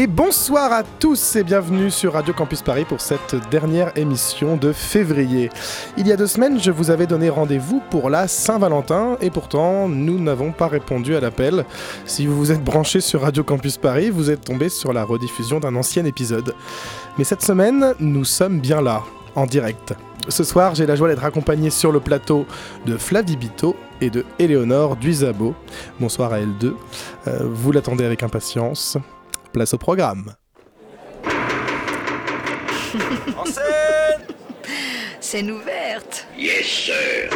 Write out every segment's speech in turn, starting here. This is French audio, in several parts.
Et bonsoir à tous et bienvenue sur Radio Campus Paris pour cette dernière émission de février. Il y a deux semaines, je vous avais donné rendez-vous pour la Saint-Valentin et pourtant, nous n'avons pas répondu à l'appel. Si vous vous êtes branché sur Radio Campus Paris, vous êtes tombé sur la rediffusion d'un ancien épisode. Mais cette semaine, nous sommes bien là, en direct. Ce soir, j'ai la joie d'être accompagné sur le plateau de Flavie Bito et de Éléonore Duisabo. Bonsoir à elles deux. Euh, vous l'attendez avec impatience. Place au programme. Scène ouverte. Yes, sir.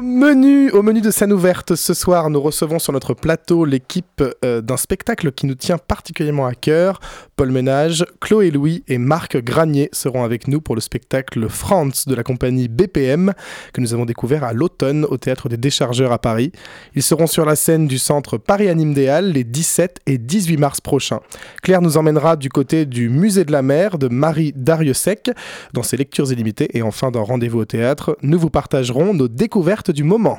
Menu, au menu de scène ouverte ce soir, nous recevons sur notre plateau l'équipe euh, d'un spectacle qui nous tient particulièrement à cœur. Paul Ménage, Chloé Louis et Marc Granier seront avec nous pour le spectacle France de la compagnie BPM que nous avons découvert à l'automne au théâtre des Déchargeurs à Paris. Ils seront sur la scène du centre Paris Anime des Halles les 17 et 18 mars prochains. Claire nous emmènera du côté du musée de la mer de Marie Dariussec dans ses lectures illimitées et enfin dans Rendez-vous au théâtre, nous vous partagerons nos découvertes du moment.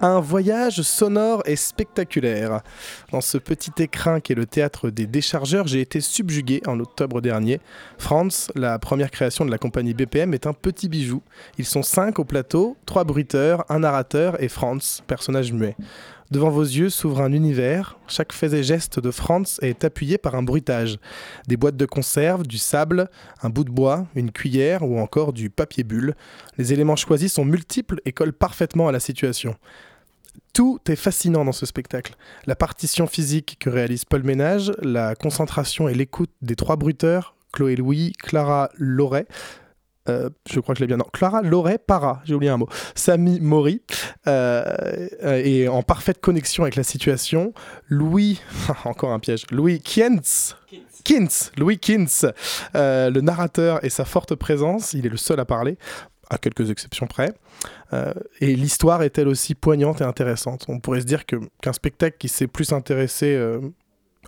Un voyage sonore et spectaculaire. Dans ce petit écrin qu'est le théâtre des déchargeurs, j'ai été subjugué en octobre dernier. France, la première création de la compagnie BPM, est un petit bijou. Ils sont cinq au plateau, trois bruiteurs, un narrateur et France, personnage muet. Devant vos yeux s'ouvre un univers. Chaque fait et geste de Franz est appuyé par un bruitage. Des boîtes de conserve, du sable, un bout de bois, une cuillère ou encore du papier bulle. Les éléments choisis sont multiples et collent parfaitement à la situation. Tout est fascinant dans ce spectacle. La partition physique que réalise Paul Ménage, la concentration et l'écoute des trois bruiteurs, Chloé Louis, Clara Loret, euh, je crois que je l'ai bien. Non, Clara Loret Para, j'ai oublié un mot. Samy Mori, euh, euh, et en parfaite connexion avec la situation. Louis, encore un piège. Louis Kientz. Kintz, Louis Kintz, euh, le narrateur et sa forte présence, il est le seul à parler, à quelques exceptions près. Euh, et l'histoire est elle aussi poignante et intéressante. On pourrait se dire qu'un spectacle qui s'est plus intéressé euh,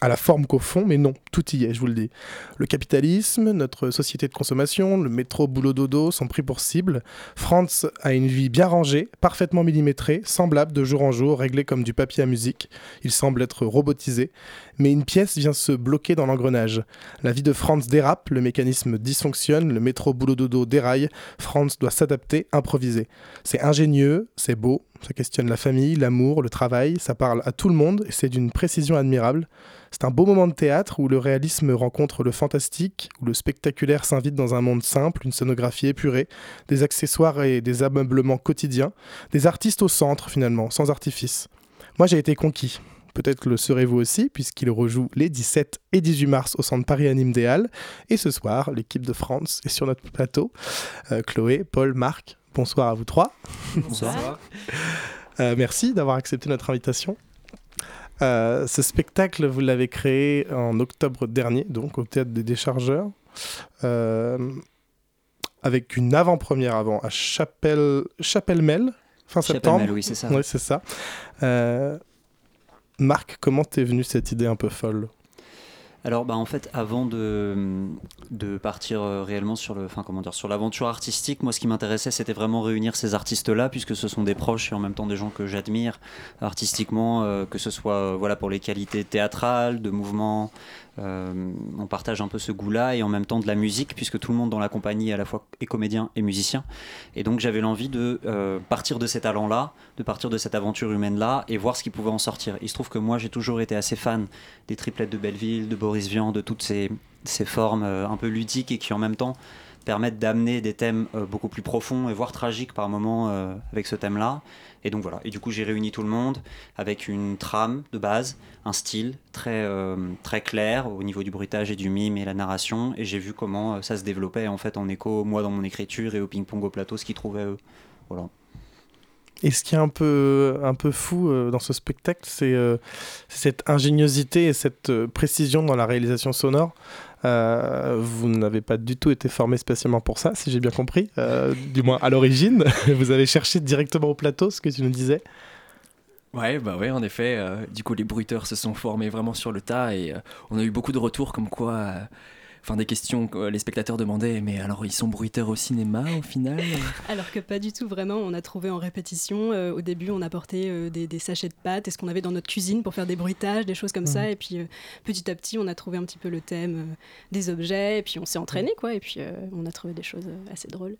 à la forme qu'au fond, mais non, tout y est, je vous le dis. Le capitalisme, notre société de consommation, le métro boulot dodo sont pris pour cible. Franz a une vie bien rangée, parfaitement millimétrée, semblable de jour en jour, réglée comme du papier à musique. Il semble être robotisé, mais une pièce vient se bloquer dans l'engrenage. La vie de Franz dérape, le mécanisme dysfonctionne, le métro boulot dodo déraille, Franz doit s'adapter, improviser. C'est ingénieux, c'est beau, ça questionne la famille, l'amour, le travail, ça parle à tout le monde et c'est d'une précision admirable. C'est un beau moment de théâtre où le réalisme rencontre le fantastique, où le spectaculaire s'invite dans un monde simple, une scénographie épurée, des accessoires et des ameublements quotidiens, des artistes au centre finalement, sans artifice. Moi j'ai été conquis. Peut-être le serez-vous aussi, puisqu'il rejoue les 17 et 18 mars au centre Paris Anime des Halles. Et ce soir, l'équipe de France est sur notre plateau. Euh, Chloé, Paul, Marc, bonsoir à vous trois. Euh, merci d'avoir accepté notre invitation. Euh, ce spectacle, vous l'avez créé en octobre dernier, donc au Théâtre des Déchargeurs, euh, avec une avant-première avant à Chapelle, Chapelle-Mel, fin septembre. Chapelle-Mel, oui, c'est ça. Oui, c'est ça. Euh, Marc, comment t'es venue cette idée un peu folle? Alors, bah, en fait, avant de, partir euh, réellement sur le, enfin, comment dire, sur l'aventure artistique, moi, ce qui m'intéressait, c'était vraiment réunir ces artistes-là, puisque ce sont des proches et en même temps des gens que j'admire artistiquement, euh, que ce soit, euh, voilà, pour les qualités théâtrales, de mouvement. Euh, on partage un peu ce goût-là et en même temps de la musique, puisque tout le monde dans la compagnie à la fois est comédien et musicien. Et donc, j'avais l'envie de euh, partir de ces talents-là, de partir de cette aventure humaine-là et voir ce qui pouvait en sortir. Il se trouve que moi, j'ai toujours été assez fan des triplettes de Belleville, de Boris Vian, de toutes ces, ces formes euh, un peu ludiques et qui en même temps permettent d'amener des thèmes beaucoup plus profonds et voire tragiques par moments avec ce thème-là. Et donc voilà. Et du coup, j'ai réuni tout le monde avec une trame de base, un style très, euh, très clair au niveau du bruitage et du mime et la narration. Et j'ai vu comment euh, ça se développait en fait en écho, moi dans mon écriture et au ping-pong au plateau, ce qu'ils trouvaient eux. Voilà. Et ce qui est un peu, un peu fou euh, dans ce spectacle, c'est cette ingéniosité et cette précision dans la réalisation sonore. Euh, vous n'avez pas du tout été formé spécialement pour ça, si j'ai bien compris, euh, du moins à l'origine. vous avez cherché directement au plateau, ce que tu nous disais. Ouais, bah ouais, en effet. euh, du coup, les bruiteurs se sont formés vraiment sur le tas et on a eu beaucoup de retours comme quoi. Euh, Enfin, des questions que les spectateurs demandaient, mais alors ils sont bruiteurs au cinéma au final? Alors que pas du tout, vraiment. On a trouvé en répétition. euh, au début, on apportait euh, des, des sachets de pâtes et ce qu'on avait dans notre cuisine pour faire des bruitages, des choses comme ça. Et puis euh, petit à petit, on a trouvé un petit peu le thème euh, des objets. Et puis on s'est entraîné, quoi. Et puis euh, on a trouvé des choses euh, assez drôles.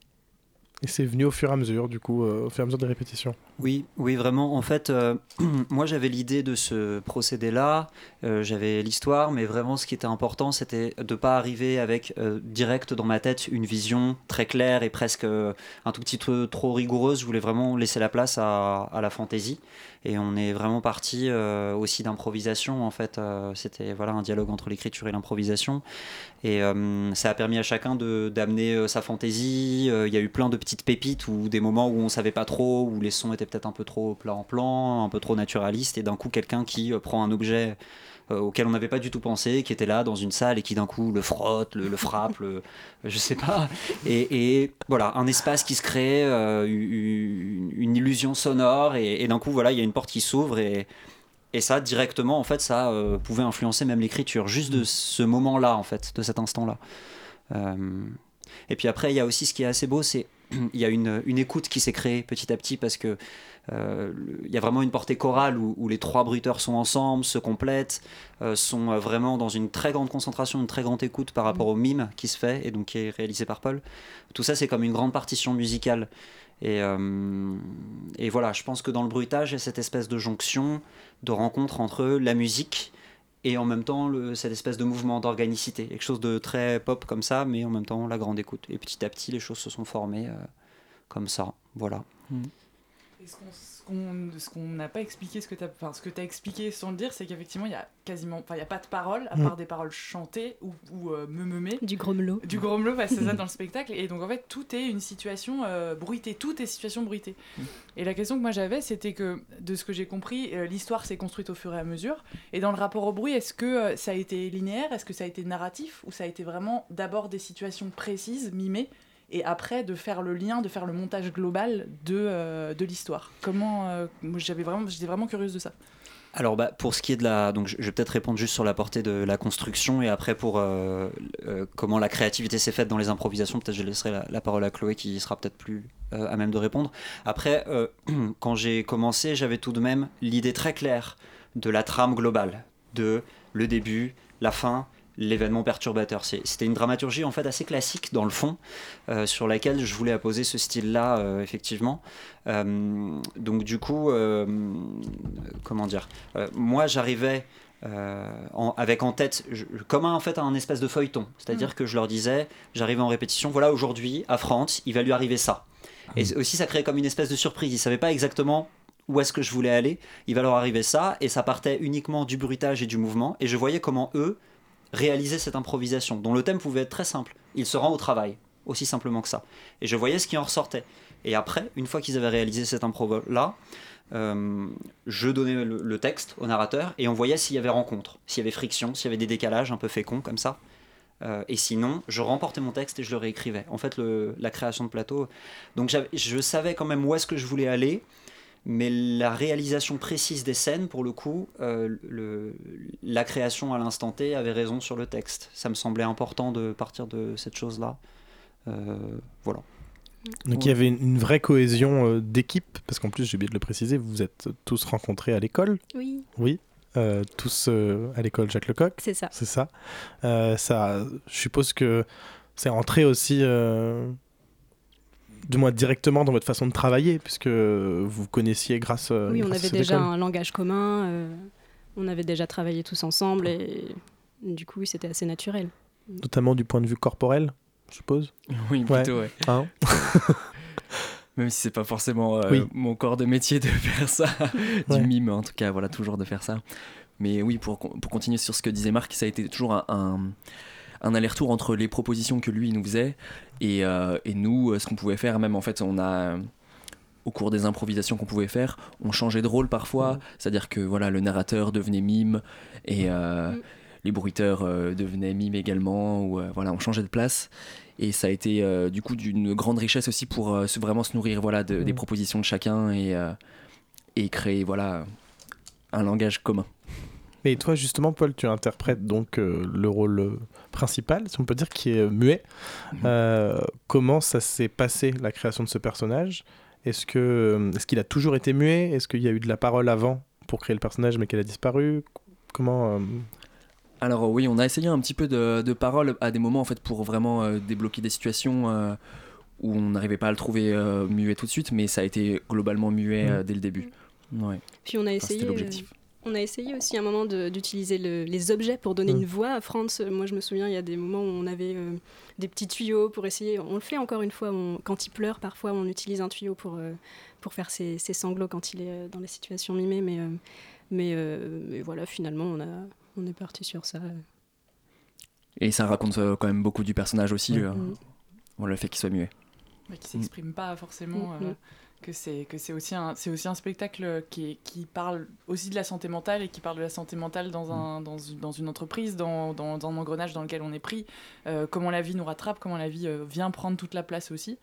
Et c'est venu au fur et à mesure, du coup, euh, au fur et à mesure des répétitions. Oui, oui, vraiment. En fait, euh, moi j'avais l'idée de ce procédé-là, euh, j'avais l'histoire, mais vraiment ce qui était important, c'était de pas arriver avec direct dans ma tête une vision très claire et presque un tout petit peu trop rigoureuse. Je voulais vraiment laisser la place à, à la fantaisie. Et on est vraiment parti aussi d'improvisation. En fait, c'était voilà un dialogue entre l'écriture et l'improvisation. Et euh, ça a permis à chacun d'amener euh, sa fantaisie. Euh, Il y a eu plein de petites pépites ou des moments où on savait pas trop, où les sons étaient peut-être un peu trop plan en plan, un peu trop naturalistes. Et d'un coup, quelqu'un qui prend un objet auquel on n'avait pas du tout pensé, qui était là dans une salle et qui d'un coup le frotte, le, frappe, le, je sais pas. Et, voilà, un espace qui se crée, une, illusion sonore. Et, et d'un coup, voilà, il y a une porte qui s'ouvre et. Et ça, directement, en fait, ça euh, pouvait influencer même l'écriture, juste de ce moment-là, en fait, de cet instant-là. Euh, et puis après, il y a aussi ce qui est assez beau, c'est il y a une, une écoute qui s'est créée petit à petit parce que euh, il y a vraiment une portée chorale où, où les trois bruiteurs sont ensemble, se complètent, euh, sont vraiment dans une très grande concentration, une très grande écoute par rapport au mime qui se fait et donc qui est réalisé par Paul. Tout ça, c'est comme une grande partition musicale. Et, euh, et voilà, je pense que dans le bruitage, il y a cette espèce de jonction, de rencontre entre la musique et en même temps cette espèce de mouvement d'organicité, quelque chose de très pop comme ça, mais en même temps la grande écoute. Et petit à petit, les choses se sont formées euh, comme ça. Voilà. Et ce qu'on ce qu'on- ce qu'on n'a pas expliqué, ce que tu as, enfin, ce que as expliqué sans le dire, c'est qu'effectivement, il y a quasiment, enfin, il y a pas de paroles, à Mm. part des paroles chantées ou, ou euh, meumemées. Du grommelot. Du grommelot, bah, c'est ça dans le spectacle. Et donc, en fait, tout est une situation euh, bruitée. Tout est situation bruitée. Et la question que moi j'avais, c'était que, de ce que j'ai compris, euh, l'histoire s'est construite au fur et à mesure. Et dans le rapport au bruit, est-ce que euh, ça a été linéaire? Est-ce que ça a été narratif? Ou ça a été vraiment d'abord des situations précises, mimées? Et après de faire le lien, de faire le montage global de, euh, de l'histoire. Comment euh, j'étais vraiment curieuse de ça. Alors bah, pour ce qui est de la... Donc je vais peut-être répondre juste sur la portée de la construction et après pour euh, comment la créativité s'est faite dans les improvisations, peut-être je laisserai la, parole à Chloé qui sera peut-être plus à même de répondre. Après, quand j'ai commencé, j'avais tout de même l'idée très claire de la trame globale, de le début, la fin, l'événement perturbateur. C'était une dramaturgie en fait assez classique dans le fond, euh, sur laquelle je voulais apposer ce style-là, euh, effectivement. Euh, donc du coup, comment dire Moi, j'arrivais euh, en- avec en tête, je- comme un, en fait un espèce de feuilleton. C'est-à-dire que je leur disais, j'arrivais en répétition, voilà, aujourd'hui, à France, il va lui arriver ça. Et aussi, ça créait comme une espèce de surprise. Ils ne savaient pas exactement où est-ce que je voulais aller. Il va leur arriver ça, et ça partait uniquement du bruitage et du mouvement. Et je voyais comment eux réalisaient cette improvisation, dont le thème pouvait être très simple. Il se rend au travail, aussi simplement que ça. Et je voyais ce qui en ressortait. Et après, une fois qu'ils avaient réalisé cette impro-là, euh, je donnais le, texte au narrateur et on voyait s'il y avait rencontre, s'il y avait friction, s'il y avait des décalages un peu féconds comme ça. Euh, et sinon, je remportais mon texte et je le réécrivais. En fait, la création de plateau. Donc, je savais quand même où est-ce que je voulais aller, mais la réalisation précise des scènes, pour le coup, euh, le- la création à l'instant T avait raison sur le texte. Ça me semblait important de partir de cette chose-là. Euh, voilà. Donc il y avait une, une vraie cohésion euh, d'équipe, parce qu'en plus, j'ai oublié de le préciser, vous vous êtes tous rencontrés à l'école. Oui, Oui. Euh, tous euh, à l'école Jacques Lecoq. c'est ça. C'est ça. Euh, ça. Je suppose que c'est entré aussi, euh, du moins directement dans votre façon de travailler, puisque vous connaissiez grâce. euh, oui, on grâce avait déjà école. un langage commun. euh, on avait déjà travaillé tous ensemble et du coup, oui, c'était assez naturel. Notamment du point de vue corporel. je suppose. Oui, plutôt, ouais. Hein Même si c'est pas forcément euh, Oui. mon corps de métier de faire ça, du Ouais. mime en tout cas, voilà, toujours de faire ça. Mais oui, pour, pour continuer sur ce que disait Marc, ça a été toujours un, un, un aller-retour entre les propositions que lui il nous faisait et, euh, et nous, euh, ce qu'on pouvait faire. Même en fait, on a, au cours des improvisations qu'on pouvait faire, on changeait de rôle parfois. C'est-à-dire que voilà, le narrateur devenait mime et euh, Mm. les bruiteurs euh, devenaient mime également. Ou, euh, voilà, on changeait de place. Et ça a été euh, du coup d'une grande richesse aussi pour euh, vraiment se nourrir voilà, de- des Mm. propositions de chacun et, euh, et créer voilà, un langage commun. Et toi, justement, Paul, tu interprètes donc euh, le rôle euh, principal, si on peut dire, qui est euh, muet. Mhm. Euh, comment ça s'est passé, la création de ce personnage? Est-ce que euh, est-ce qu'il a toujours été muet? Est-ce qu'il y a eu de la parole avant pour créer le personnage, mais qu'elle a disparu? Comment euh, Alors oui, on a essayé un petit peu de, de parole à des moments en fait pour vraiment euh, débloquer des situations euh, où on n'arrivait pas à le trouver euh, muet tout de suite, mais ça a été globalement muet euh, dès le début. Ouais. Puis on a Enfin, essayé. c'était l'objectif. On a essayé aussi à un moment d'utiliser le- les objets pour donner Mm. une voix à Franz. Moi, je me souviens, il y a des moments où on avait euh, des petits tuyaux pour essayer. On le fait encore une fois. on- quand il pleure, parfois, on utilise un tuyau pour, euh, pour faire ses, ses sanglots quand il est euh, dans les situations mimées. Mais, euh, mais, euh, mais voilà, finalement, on, a, on est parti sur ça. Et ça raconte euh, quand même beaucoup du personnage aussi, euh, Mm. voilà, le fait qu'il soit muet. mais qui s'exprime pas forcément. Mm, mm. que c'est que c'est aussi un c'est aussi un spectacle qui, est- qui parle aussi de la santé mentale et qui parle de la santé mentale dans un dans, une- dans une entreprise dans, dans, dans un engrenage dans lequel on est pris euh, comment la vie nous rattrape comment la vie euh, vient prendre toute la place aussi.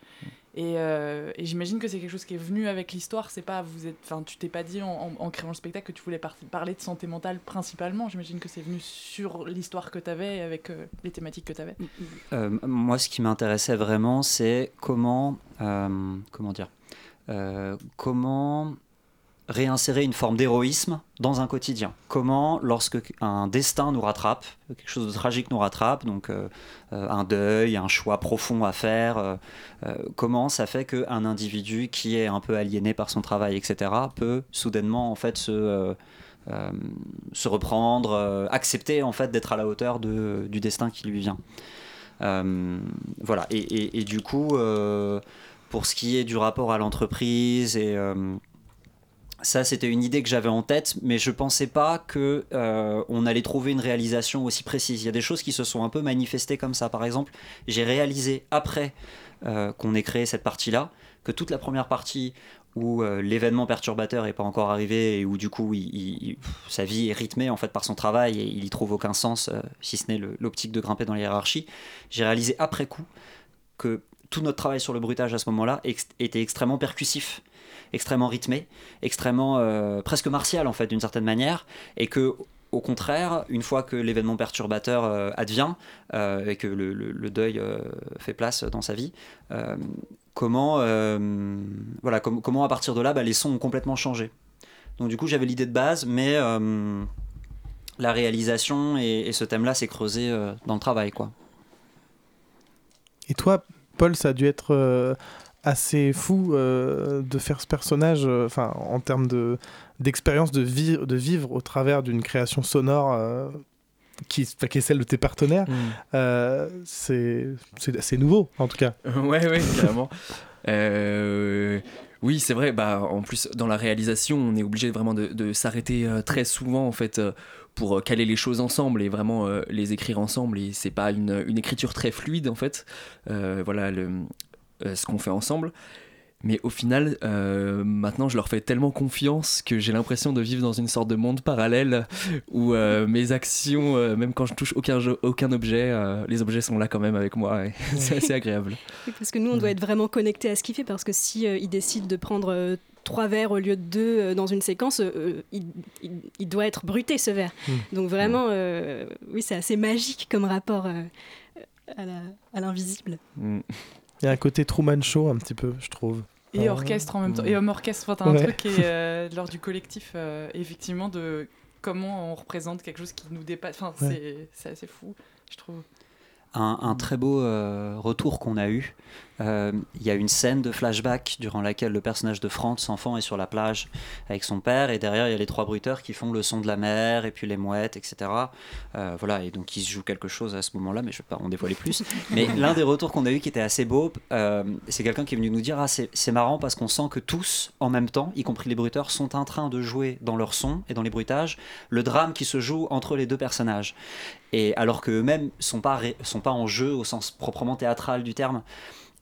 Et, euh, et j'imagine que c'est quelque chose qui est venu avec l'histoire c'est pas vous êtes enfin tu t'es pas dit en, en- en créant le spectacle que tu voulais par- parler de santé mentale principalement j'imagine que c'est venu sur l'histoire que tu avais avec euh, les thématiques que tu avais Euh, moi, ce qui m'intéressait vraiment, c'est comment, euh, comment dire, euh, comment réinsérer une forme d'héroïsme dans un quotidien? Comment, lorsque un destin nous rattrape, quelque chose de tragique nous rattrape, donc euh, euh, un deuil, un choix profond à faire, euh, euh, comment ça fait qu'un individu qui est un peu aliéné par son travail, etc., peut soudainement en fait se euh, euh, reprendre, euh, accepter en fait d'être à la hauteur du destin qui lui vient? Euh, voilà. Et, du coup, euh, pour ce qui est du rapport à l'entreprise et euh, ça, c'était une idée que j'avais en tête, mais je pensais pas que euh, on allait trouver une réalisation aussi précise. Il y a des choses qui se sont un peu manifestées comme ça. Par exemple, j'ai réalisé après euh, qu'on ait créé cette partie-là que toute la première partie où l'événement perturbateur n'est pas encore arrivé et où du coup sa vie est rythmée en fait par son travail et il y trouve aucun sens si ce n'est l'optique de grimper dans la hiérarchie. J'ai réalisé après coup que tout notre travail sur le bruitage à ce moment-là était extrêmement percussif, extrêmement rythmé, extrêmement euh, presque martial en fait d'une certaine manière et que au contraire, une fois que l'événement perturbateur euh, advient euh, et que le, deuil fait place dans sa vie, comment, voilà, com- comment à partir de là, bah, les sons ont complètement changé. Donc du coup, j'avais l'idée de base, mais la réalisation et, et ce thème-là s'est creusé dans le travail, quoi. Et toi, Paul, ça a dû être euh, assez fou euh, de faire ce personnage, euh, enfin, en termes de d'expérience de, vi- de vivre au travers d'une création sonore euh, qui, qui est celle de tes partenaires. C'est c'est assez nouveau, en tout cas. ouais, ouais, carrément. Euh, oui, c'est vrai. Bah, en plus, dans la réalisation, on est obligé vraiment de, s'arrêter euh, très souvent, en fait, euh, pour caler les choses ensemble et vraiment les écrire ensemble. Et c'est pas une, écriture très fluide, en fait. Voilà ce qu'on fait ensemble. Mais au final, euh, maintenant, je leur fais tellement confiance que j'ai l'impression de vivre dans une sorte de monde parallèle où euh, mes actions, euh, même quand je touche aucun, jeu- aucun objet, euh, les objets sont là quand même avec moi. et c'est assez agréable. Parce que nous, on doit être vraiment connecté à ce qu'il fait, parce que si euh, il décide de prendre euh, trois verres au lieu de deux euh, dans une séquence, euh, il, il- il doit être bruté ce verre. Mm. Donc vraiment, euh, oui, c'est assez magique comme rapport euh, à la- à l'invisible. Il y a un côté Truman Show, un petit peu, je trouve. Et Euh, orchestre en même temps. mm. Et homme orchestre, enfin, t'as un Ouais. truc qui est euh, lors du collectif, euh, effectivement, de comment on représente quelque chose qui nous dépasse. Enfin, Ouais. c'est- c'est assez fou, je trouve. un, un très beau euh, retour qu'on a eu. Euh, Il y a une scène de flashback durant laquelle le personnage de Franz, enfant, est sur la plage avec son père, et derrière il y a les trois bruiteurs qui font le son de la mer, et puis les mouettes, etc. Euh, voilà, et donc il se joue quelque chose à ce moment-là, mais je ne vais pas en dévoiler plus. Mais l'un des retours qu'on a eu qui était assez beau, euh, c'est quelqu'un qui est venu nous dire Ah, c'est marrant parce qu'on sent que tous, en même temps, y compris les bruiteurs, sont en train de jouer dans leur son et dans les bruitages le drame qui se joue entre les deux personnages. Et alors qu'eux-mêmes sont pas, ré- sont pas en jeu au sens proprement théâtral du terme.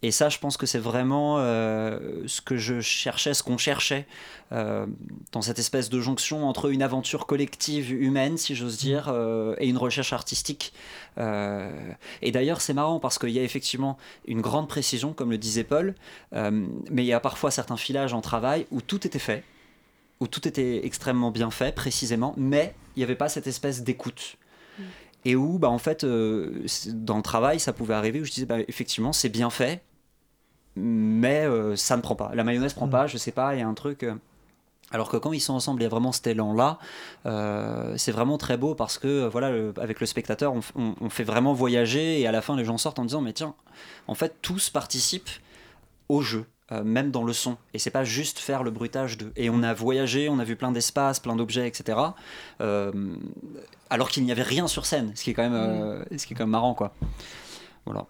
Et ça, je pense que c'est vraiment euh, ce que je cherchais, ce qu'on cherchait euh, dans cette espèce de jonction entre une aventure collective humaine, si j'ose dire, euh, et une recherche artistique. Et d'ailleurs, c'est marrant parce qu'il y a effectivement une grande précision, comme le disait Paul, mais il y a parfois certains filages en travail où tout était fait, où tout était extrêmement bien fait, précisément, mais il n'y avait pas cette espèce d'écoute. Et où, bah, en fait, euh, dans le travail, ça pouvait arriver où je disais, bah, effectivement, c'est bien fait, mais euh, ça ne prend pas. La mayonnaise prend pas, je sais pas, il y a un truc. euh, alors que quand ils sont ensemble, il y a vraiment cet élan-là. Euh, c'est vraiment très beau parce que, voilà, le- avec le spectateur, on, f- on- on fait vraiment voyager et à la fin, les gens sortent en disant, mais tiens, en fait, tous participent au jeu. euh, même dans le son, et c'est pas juste faire le bruitage de. Et on a voyagé, on a vu plein d'espaces, plein d'objets, etc. euh, alors qu'il n'y avait rien sur scène, ce qui est quand même, euh, ce qui est quand même marrant, quoi. Voilà.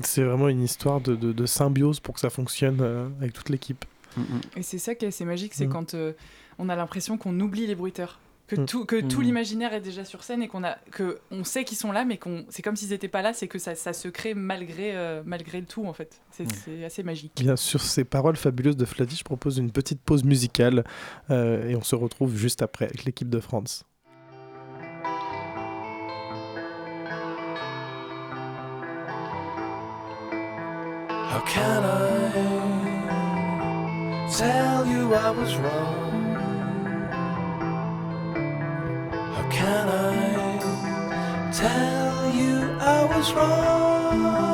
C'est vraiment une histoire de, de- de symbiose pour que ça fonctionne euh, avec toute l'équipe. Et c'est ça qui est assez magique, c'est Mm. quand euh, on a l'impression qu'on oublie les bruiteurs. Que Mm. tout, que tout Mm. l'imaginaire est déjà sur scène et qu'on a que on sait qu'ils sont là, mais qu'on c'est comme s'ils n'étaient pas là, c'est que ça, ça se crée malgré, euh, malgré le tout en fait. C'est c'est assez magique. Bien sur ces paroles fabuleuses de Flavie, je propose une petite pause musicale euh, et on se retrouve juste après avec l'équipe de France. How can I tell you I was wrong? How can I tell you I was wrong?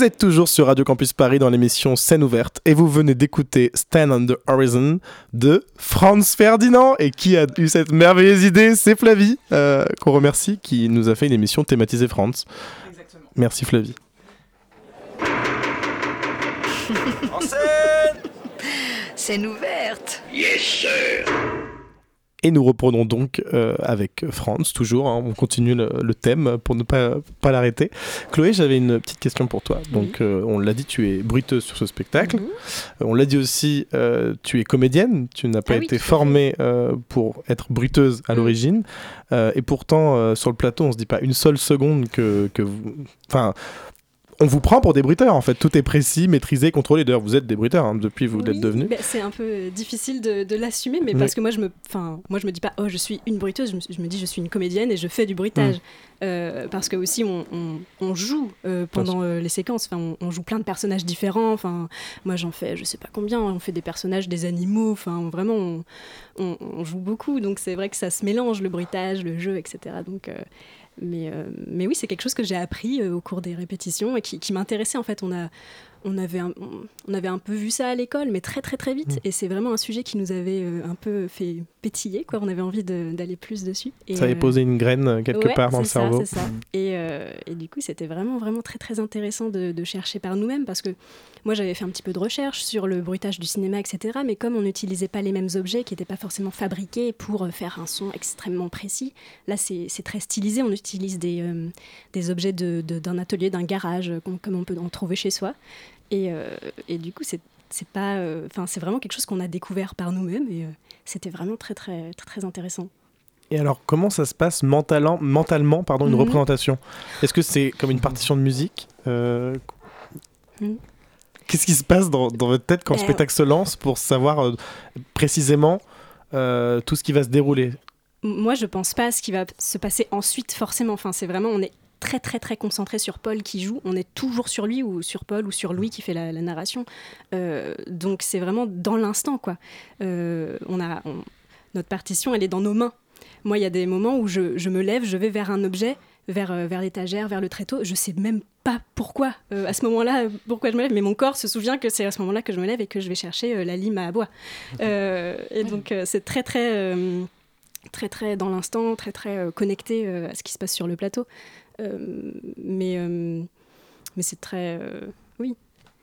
Vous êtes toujours sur Radio Campus Paris dans l'émission Scène ouverte et vous venez d'écouter Stand on the Horizon de Franz Ferdinand. Et qui a eu cette merveilleuse idée? C'est Flavie, euh, qu'on remercie, qui nous a fait une émission thématisée Franz. Merci Flavie. En scène Scène ouverte. Yes, sir. Et nous reprenons donc euh, avec Franz, toujours. hein, on continue le, le thème pour ne pas, pas l'arrêter. Chloé, j'avais une petite question pour toi. Donc, euh, on l'a dit, tu es bruiteuse sur ce spectacle. Mhm. Euh, on l'a dit aussi, tu es comédienne. Tu n'as pas Ah été formée pour être bruiteuse à Mhm. l'origine. Et pourtant, sur le plateau, on se dit pas une seule seconde que, que vous. Enfin. On vous prend pour des bruiteurs en fait, tout est précis, maîtrisé, contrôlé. D'ailleurs, vous êtes des bruiteurs hein, depuis vous l'êtes Oui, devenus. bah, c'est un peu euh, difficile de, de l'assumer, mais Oui. parce que moi je me, enfin, moi je me dis pas, oh je suis une bruiteuse, je me, je me dis je suis une comédienne et je fais du bruitage, Mm. Euh, parce que aussi on, on- on joue euh, pendant euh, les séquences, enfin on, on joue plein de personnages différents, enfin moi j'en fais je sais pas combien, on fait des personnages, des animaux, enfin vraiment on, joue beaucoup, donc c'est vrai que ça se mélange le bruitage, le jeu, etc. Donc mais, euh, mais oui, c'est quelque chose que j'ai appris euh, au cours des répétitions et qui, qui m'intéressait. En fait, on, a, on, avait un, on- avait un peu vu ça à l'école, mais très très très vite. Mm. Et c'est vraiment un sujet qui nous avait euh, un peu fait pétiller. Quoi. On avait envie d'aller plus dessus. Et, Ça avait euh, posé une graine euh, quelque ouais, part dans le ça, cerveau. c'est ça. Et, euh, et du coup, c'était vraiment, vraiment très, très intéressant de, de chercher par nous-mêmes parce que moi, j'avais fait un petit peu de recherche sur le bruitage du cinéma, etc. Mais comme on n'utilisait pas les mêmes objets qui n'étaient pas forcément fabriqués pour faire un son extrêmement précis, là, c'est très stylisé. On utilise des, euh, des objets de- de- d'un atelier, d'un garage, comme on peut en trouver chez soi. Et, euh, et du coup, c'est c'est pas, euh, enfin, c'est vraiment quelque chose qu'on a découvert par nous-mêmes et euh, c'était vraiment très, très, très, très intéressant. Et alors, comment ça se passe mentalement, mentalement pardon, une Mhm. représentation? Est-ce que c'est comme une partition de musique Euh, Mhm. Qu'est-ce qui se passe dans, dans votre tête quand le spectacle se lance pour savoir précisément tout ce qui va se dérouler? Moi, je pense pas à ce qui va se passer ensuite, forcément. Enfin, c'est vraiment, on est très, très, très concentré sur Paul qui joue. On est toujours sur lui ou sur Paul ou sur Louis qui fait la, la narration. Euh, donc, c'est vraiment dans l'instant, quoi. Euh, on a, on- notre partition, elle est dans nos mains. Moi, il y a des moments où je, je me lève, je vais vers un objet, vers, euh, vers l'étagère, vers le tréteau. Je sais même pas pourquoi, euh, à ce moment-là, pourquoi je me lève, mais mon corps se souvient que c'est à ce moment-là que je me lève et que je vais chercher euh, la lime à bois. Euh, et donc, c'est très, très. très très dans l'instant, très très connecté à ce qui se passe sur le plateau. Euh, mais euh, mais c'est très euh, oui.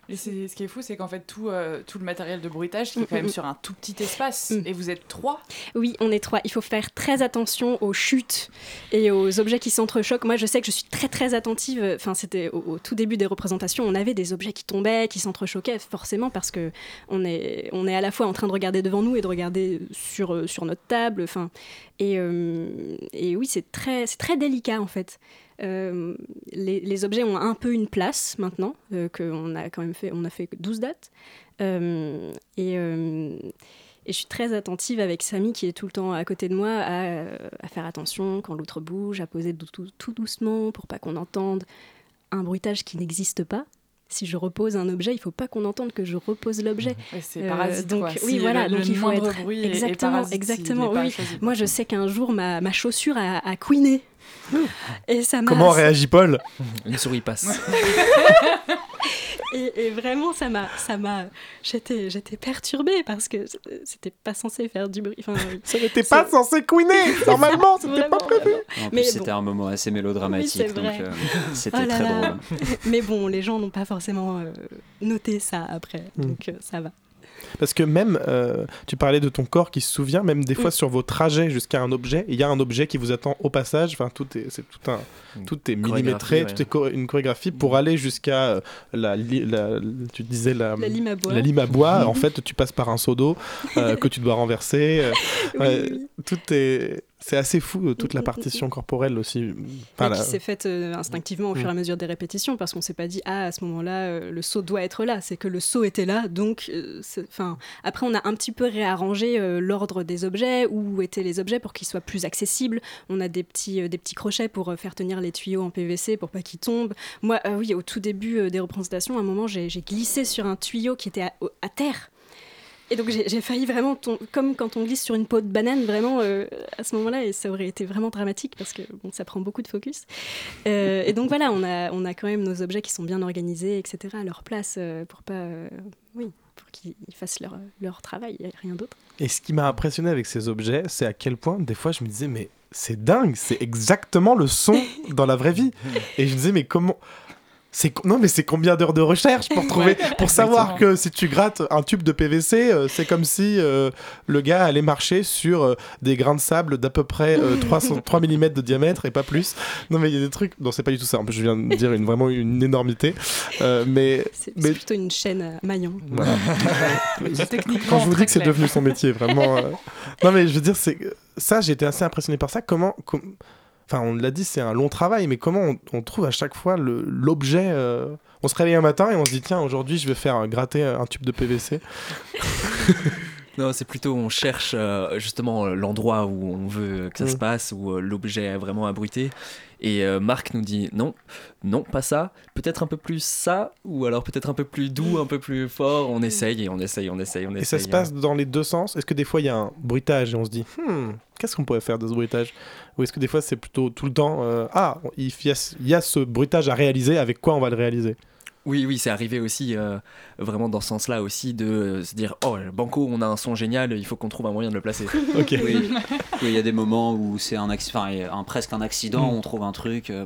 Et c'est- ce qui est fou, c'est qu'en fait, tout, euh, tout le matériel de bruitage, qui est Mm, quand même mm, sur un tout petit espace, Mm. et vous êtes trois. Oui, on est trois. Il faut faire très attention aux chutes et aux objets qui s'entrechoquent. Moi, je sais que je suis très très attentive. Enfin, c'était au, au tout début des représentations, on avait des objets qui tombaient, qui s'entrechoquaient, forcément parce que on est on est à la fois en train de regarder devant nous et de regarder sur sur notre table. Enfin, et euh, et oui, c'est très c'est très délicat en fait. Euh, les, objets ont un peu une place maintenant, euh, qu'on a quand même fait, on a fait 12 dates. Euh, et, je suis très attentive avec Samy qui est tout le temps à côté de moi à, faire attention quand l'autre bouge, à poser tout- tout doucement pour pas qu'on entende un bruitage qui n'existe pas. Si je repose un objet, il faut pas qu'on entende que je repose l'objet. Ouais, c'est Euh, donc quoi. oui, Si voilà, le- donc le il faut être bruit est- est exactement, exactement. Oui, moi je sais qu'un jour ma, ma chaussure a, a couiné et ça m'a. Comment réagit Paul? Une souris passe. Et, et vraiment, ça m'a, ça m'a, j'étais, j'étais perturbée parce que c'était pas censé faire du bruit. Enfin, Ça n'était pas censé couiner Normalement, c'était pas prévu En plus, Mais c'était bon. un moment assez mélodramatique, Oui, donc euh, c'était Oh là très là. drôle. Mais bon, les gens n'ont pas forcément euh, noté ça après, Mm. donc euh, ça va. Parce que même, euh, tu parlais de ton corps qui se souvient, même des fois Mm. sur vos trajets jusqu'à un objet, il y a un objet qui vous attend au passage. Enfin, tout est, c'est tout un, tout est millimétré, tout est cho- une chorégraphie pour aller jusqu'à euh, la, li- la- tu disais la, La lime à bois. la lime à bois. en fait, tu passes par un seau d'eau euh, que tu dois renverser. euh, oui. Tout est c'est assez fou euh, toute la Mm, mm, partition corporelle aussi. Enfin, qui la- s'est faite euh, instinctivement au fur et à Mm. mesure des répétitions parce qu'on s'est pas dit ah à ce moment-là euh, le saut doit être là c'est que le saut était là donc euh, enfin après on a un petit peu réarrangé l'ordre des objets où étaient les objets pour qu'ils soient plus accessibles on a des petits des petits crochets pour faire tenir les tuyaux en PVC pour pas qu'ils tombent moi oui au tout début des représentations à un moment j'ai glissé sur un tuyau qui était à terre et donc j'ai failli vraiment, comme quand on glisse sur une peau de banane, vraiment euh, à ce moment-là, et ça aurait été vraiment dramatique parce que bon, ça prend beaucoup de focus. Euh, et donc voilà, on a, on a quand même nos objets qui sont bien organisés, etc., à leur place euh, pour pas, oui, pour qu'ils fassent leur, leur travail, rien d'autre. Et ce qui m'a impressionné avec ces objets, c'est à quel point, des fois, je me disais, mais c'est dingue, c'est exactement le son dans la vraie vie. Et je me disais, mais comment. C'est co- non mais c'est combien d'heures de recherche pour trouver Ouais, pour savoir exactement. que si tu grattes un tube de PVC euh, c'est comme si euh, le gars allait marcher sur euh, des grains de sable d'à peu près euh, 300 3 mm de diamètre et pas plus non mais il y a des trucs non c'est pas du tout ça en plus je viens de dire une, vraiment une énormité Euh, mais C'est mais c'est plutôt une chaîne maillon. voilà. Quand je vous dis que c'est clair. devenu son métier, vraiment. euh, Non, mais je veux dire, c'est ça, j'ai été assez impressionné par ça. Comment. com- Enfin, on l'a dit, c'est un long travail, mais comment on, trouve à chaque fois l'objet. euh, On se réveille un matin et on se dit, tiens, aujourd'hui, je vais faire gratter un tube de PVC. Non, c'est plutôt on cherche euh, justement euh, l'endroit où on veut que ça se Mm. passe, où euh, l'objet est vraiment abruté. Et euh, Marc nous dit non, non, pas ça, peut-être un peu plus ça, ou alors peut-être un peu plus doux, un peu plus fort. On essaye et on essaye, on essaye, on essaye. Et ça se passe dans les deux sens? Est-ce que des fois, il y a un bruitage et on se dit, hmm, qu'est-ce qu'on pourrait faire de ce bruitage? Ou est-ce que des fois, c'est plutôt tout le temps, euh, ah, il y, a, il y a ce bruitage à réaliser, avec quoi on va le réaliser? Oui, oui, c'est arrivé aussi, euh, vraiment dans ce sens-là aussi, de euh, se dire oh, Banco, on a un son génial, il faut qu'on trouve un moyen de le placer. Ok. Oui, Oui, il y a des moments où c'est un presque un accident, Mm. on trouve un truc euh,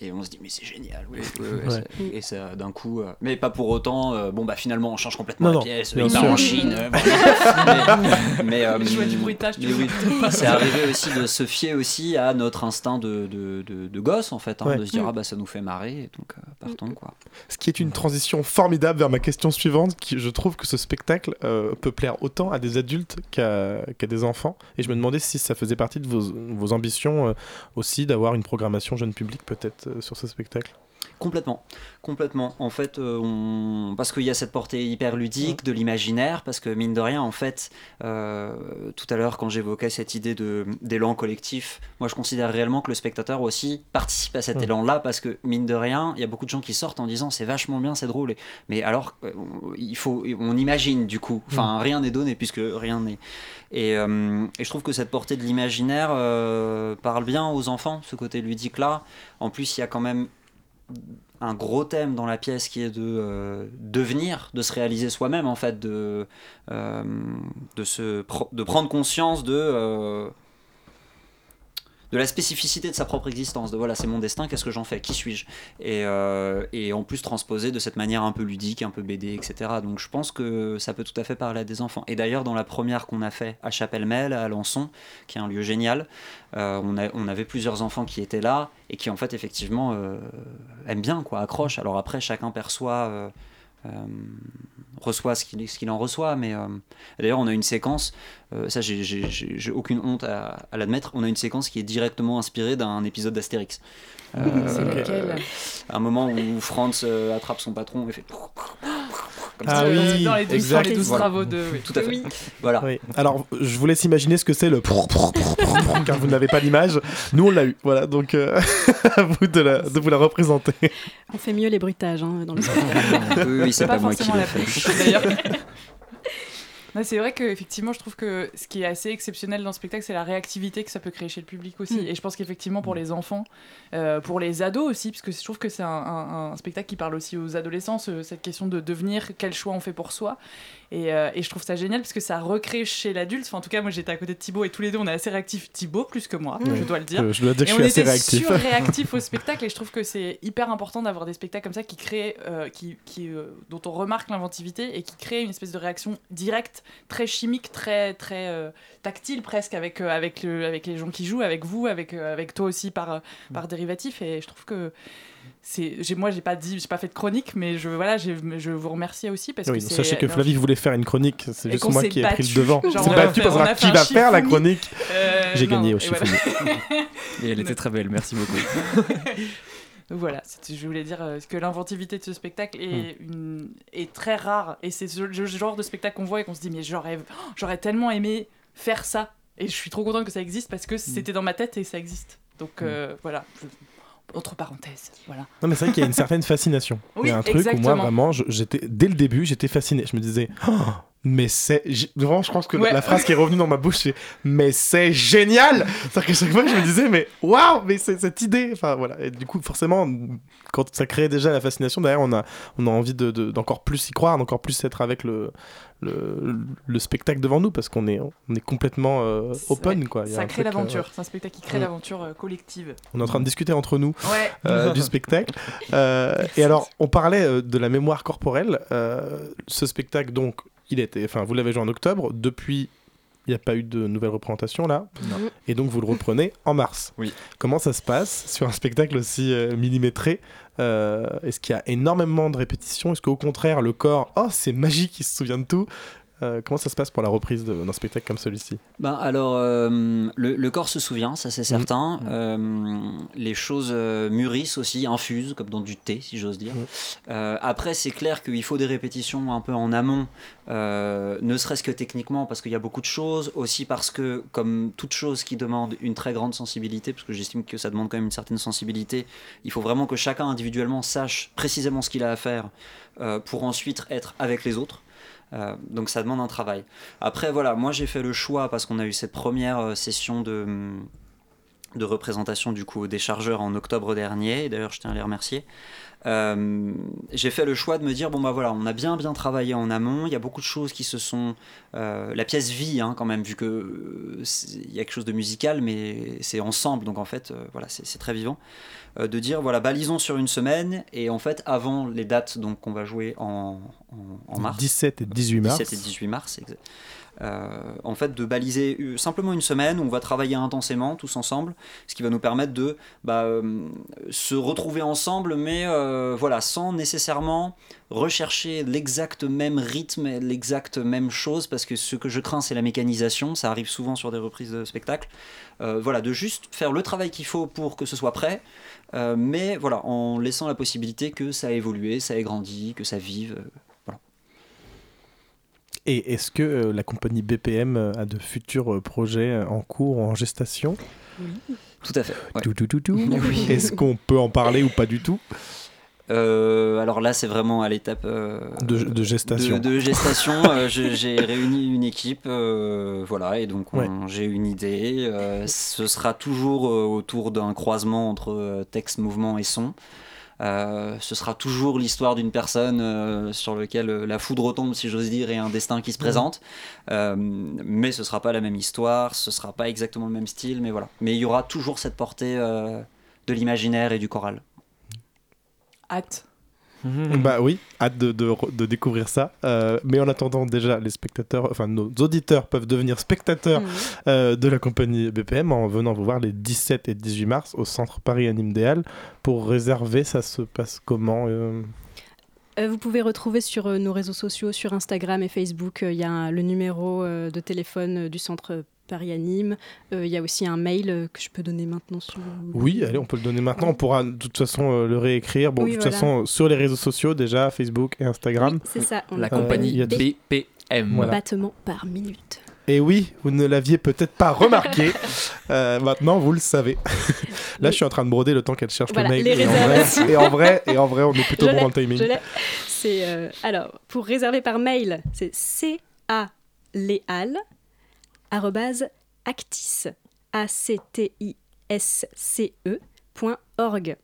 et on se dit mais c'est génial. Oui, oui, oui, Ouais. c'est- Et ça d'un coup, euh, mais pas pour autant. euh, bon bah finalement on change complètement Non, la non, pièce, il part sûr. en Chine. euh, mais du bruitage, tu c'est arrivé aussi de se fier aussi à notre instinct de, de, de, de gosse en fait, hein, Ouais. de se dire Mm. ah bah ça nous fait marrer et donc euh, partons quoi. Ce qui est une transition formidable vers ma question suivante, qui je trouve que ce spectacle euh, peut plaire autant à des adultes qu'à des enfants. Et je me demandais si ça faisait partie de vos, vos ambitions euh, aussi d'avoir une programmation jeune public peut-être sur ce spectacle. Complètement, complètement. En fait, euh, on... parce qu'il y a cette portée hyper ludique de l'imaginaire, parce que mine de rien, en fait, euh, tout à l'heure quand j'évoquais cette idée de d'élan collectif, moi je considère réellement que le spectateur aussi participe à cet élan-là, parce que mine de rien, il y a beaucoup de gens qui sortent en disant c'est vachement bien, c'est drôle, mais alors euh, il faut, on imagine du coup, enfin rien n'est donné puisque rien n'est. Et, euh, et je trouve que cette portée de l'imaginaire euh, parle bien aux enfants, ce côté ludique-là. En plus, il y a quand même un gros thème dans la pièce qui est de euh, devenir, de se réaliser soi-même en fait, de, euh, de, se de prendre conscience de, euh, de la spécificité de sa propre existence, de voilà c'est mon destin, qu'est-ce que j'en fais, qui suis-je? Et, euh, et en plus transposé de cette manière un peu ludique, un peu BD, etc. Donc je pense que ça peut tout à fait parler à des enfants. Et d'ailleurs dans la première qu'on a fait à Chapelle-Mel, à Alençon, qui est un lieu génial, euh, on, a- on avait plusieurs enfants qui étaient là et qui en fait effectivement euh, aiment bien, quoi, accrochent. Alors après chacun perçoit... reçoit ce qu'il en reçoit mais d'ailleurs on a une séquence euh, ça j'ai- aucune honte à, à l'admettre on a une séquence qui est directement inspirée d'un épisode d'Astérix Euh, C'est lequel un moment où Franz euh, attrape son patron et fait comme Ah ça. oui, dans les douze, Voilà. travaux de. oui. tout à fait Oui. voilà Oui. Alors, je vous laisse imaginer ce que c'est le car vous n'avez pas l'image. Nous, on l'a eu. Voilà, donc euh, à vous de, la- de vous la représenter. On fait mieux les bruitages hein, dans le oui, oui c'est pas, moi qui la fait c'est vrai qu'effectivement, je trouve que ce qui est assez exceptionnel dans le spectacle, c'est la réactivité que ça peut créer chez le public aussi. Mm. Et je pense qu'effectivement, pour les enfants, euh, pour les ados aussi, parce que je trouve que c'est un, un- un spectacle qui parle aussi aux adolescents, ce- cette question de devenir, quel choix on fait pour soi. Et, euh, et je trouve ça génial parce que ça recrée chez l'adulte. Enfin, en tout cas, moi j'étais à côté de Thibaut et tous les deux, on est assez réactifs. Thibaut plus que moi, Mm. je dois le dire. Euh, je dois dire que Et je on suis assez était réactif. surréactifs au spectacle et je trouve que c'est hyper important d'avoir des spectacles comme ça qui créent, euh, qui, qui, dont on remarque l'inventivité et qui créent une espèce de réaction directe contact très chimique, très très euh, tactile presque avec euh, avec le avec les gens qui jouent, avec vous, avec euh, avec toi aussi par par dérivatif. Et je trouve que c'est j'ai moi j'ai pas dit j'ai pas fait de chronique, mais je voilà je vous remercie aussi parce Oui, que c'est sachez que non, Flavie voulait faire une chronique, c'est juste moi qui ai pris le devant. Genre, On s'est battu fait- pour savoir qui va faire la chronique. Euh, J'ai gagné au et voilà. Et elle était très belle, merci beaucoup. Donc voilà, je voulais dire euh, que l'inventivité de ce spectacle est, Hmm. une, est très rare. Et c'est ce, ce genre de spectacle qu'on voit et qu'on se dit, mais j'aurais, j'aurais tellement aimé faire ça. Et je suis trop contente que ça existe parce que Hmm. c'était dans ma tête et ça existe. Donc euh, voilà, Je- entre parenthèses, voilà. Non mais c'est vrai qu'il y a une certaine fascination. Il y a un truc où moi vraiment, j'étais dès le début, j'étais fasciné. Je me disais, Oh, mais c'est vraiment, je pense que Ouais. la phrase qui est revenue dans ma bouche, c'est mais c'est génial. C'est-à-dire que chaque fois, je me disais, mais waouh, mais c'est cette idée. Enfin voilà. Et du coup, forcément, quand ça crée déjà la fascination, derrière, on a on a envie de de- d'encore plus y croire, d'encore plus être avec le le, le spectacle devant nous parce qu'on est on est complètement euh, open quoi. Ça crée truc, euh, l'aventure. C'est un spectacle qui crée Mm. l'aventure euh, collective. on est en train de discuter entre nous Ouais. du spectacle. Et alors, on parlait de la mémoire corporelle. Ce spectacle, donc, il était, enfin, vous l'avez joué en octobre. Depuis, il n'y a pas eu de nouvelle représentation là. Non. Et donc, vous le reprenez en mars. Oui. Comment ça se passe sur un spectacle aussi euh, millimétré Euh, Est-ce qu'il y a énormément de répétitions? Est-ce qu'au contraire, le corps, oh, c'est magique, il se souvient de tout? Euh, Comment ça se passe pour la reprise d'un spectacle comme celui-ci? Ben alors, euh, le, le corps se souvient, ça c'est certain. Euh, les choses mûrissent aussi, infusent, comme dans du thé, si j'ose dire. Euh, après, c'est clair qu'il faut des répétitions un peu en amont, ne serait-ce que techniquement, parce qu'il y a beaucoup de choses, aussi parce que, comme toute chose qui demande une très grande sensibilité, parce que j'estime que ça demande quand même une certaine sensibilité, il faut vraiment que chacun individuellement sache précisément ce qu'il a à faire pour ensuite être avec les autres. Euh, donc ça demande un travail. Après voilà, moi j'ai fait le choix parce qu'on a eu cette première euh, session de, de représentation du coup des chargeurs en octobre dernier. Et D'ailleurs je tiens à les remercier. Euh, j'ai fait le choix de me dire bon bah voilà, on a bien bien travaillé en amont. Il y a beaucoup de choses qui se sont. euh, la pièce vit hein, quand même vu que euh, il y a quelque chose de musical, mais c'est ensemble donc en fait euh, voilà c'est très vivant. De dire voilà balisons sur une semaine et en fait avant les dates donc qu'on va jouer en, en, en mars 17 et 18 mars. 17 et 18 mars exact. Euh, en fait de baliser simplement une semaine où on va travailler intensément tous ensemble ce qui va nous permettre de bah, euh, se retrouver ensemble mais euh, voilà sans nécessairement rechercher l'exact même rythme l'exact même chose parce que ce que je crains c'est la mécanisation. Ça arrive souvent sur des reprises de spectacle voilà de juste faire le travail qu'il faut pour que ce soit prêt mais voilà en laissant la possibilité que ça a évolué ça ait grandi que ça vive Et est-ce que euh, la compagnie BPM euh, a de futurs euh, projets en cours ou en gestation? Tout à fait. ouais. Tout, tout, tout, tout. Oui. Est-ce qu'on peut en parler ou pas du tout? Euh, alors là, c'est vraiment à l'étape euh, De- de gestation. De, de gestation, euh, j'ai réuni une équipe, euh, voilà, et donc Ouais. j'ai une idée. euh, ce sera toujours euh, autour d'un croisement entre euh, texte, mouvement et son. Euh, ce sera toujours l'histoire d'une personne euh, sur laquelle euh, la foudre tombe, si j'ose dire, et un destin qui se présente. Euh, mais ce sera pas la même histoire, ce sera pas exactement le même style, mais voilà. Mais il y aura toujours cette portée de l'imaginaire et du choral. Hâte. Bah oui, hâte de, de découvrir ça. Euh, mais en attendant, déjà, les spectateurs, enfin nos auditeurs peuvent devenir spectateurs euh, de la compagnie BPM en venant vous voir les 17 et 18 mars au centre Paris Anime des Halles. Pour réserver, ça se passe comment euh vous pouvez retrouver sur nos réseaux sociaux, sur Instagram et Facebook, il y a un- le numéro de téléphone du centre Paris Anime. Euh, Il y a aussi un mail euh, que je peux donner maintenant. Sur... Oui, allez, on peut le donner maintenant. On pourra de toute façon euh, le réécrire. Bon, Oui, de toute voilà. façon, sur les réseaux sociaux déjà, Facebook et Instagram. Oui, c'est ça, on La a- compagnie il y a- BPM. Voilà. Battement par minute. Et oui, vous ne l'aviez peut-être pas remarqué. Euh, maintenant, vous le savez. Là, je suis en train de broder le temps qu'elle cherche Voilà, le mail. les et, en vrai, et en vrai, et en vrai, on est plutôt Je bon dans le timing. C'est euh, alors pour réserver par mail, c'est c a léal actis a c t i s c e point org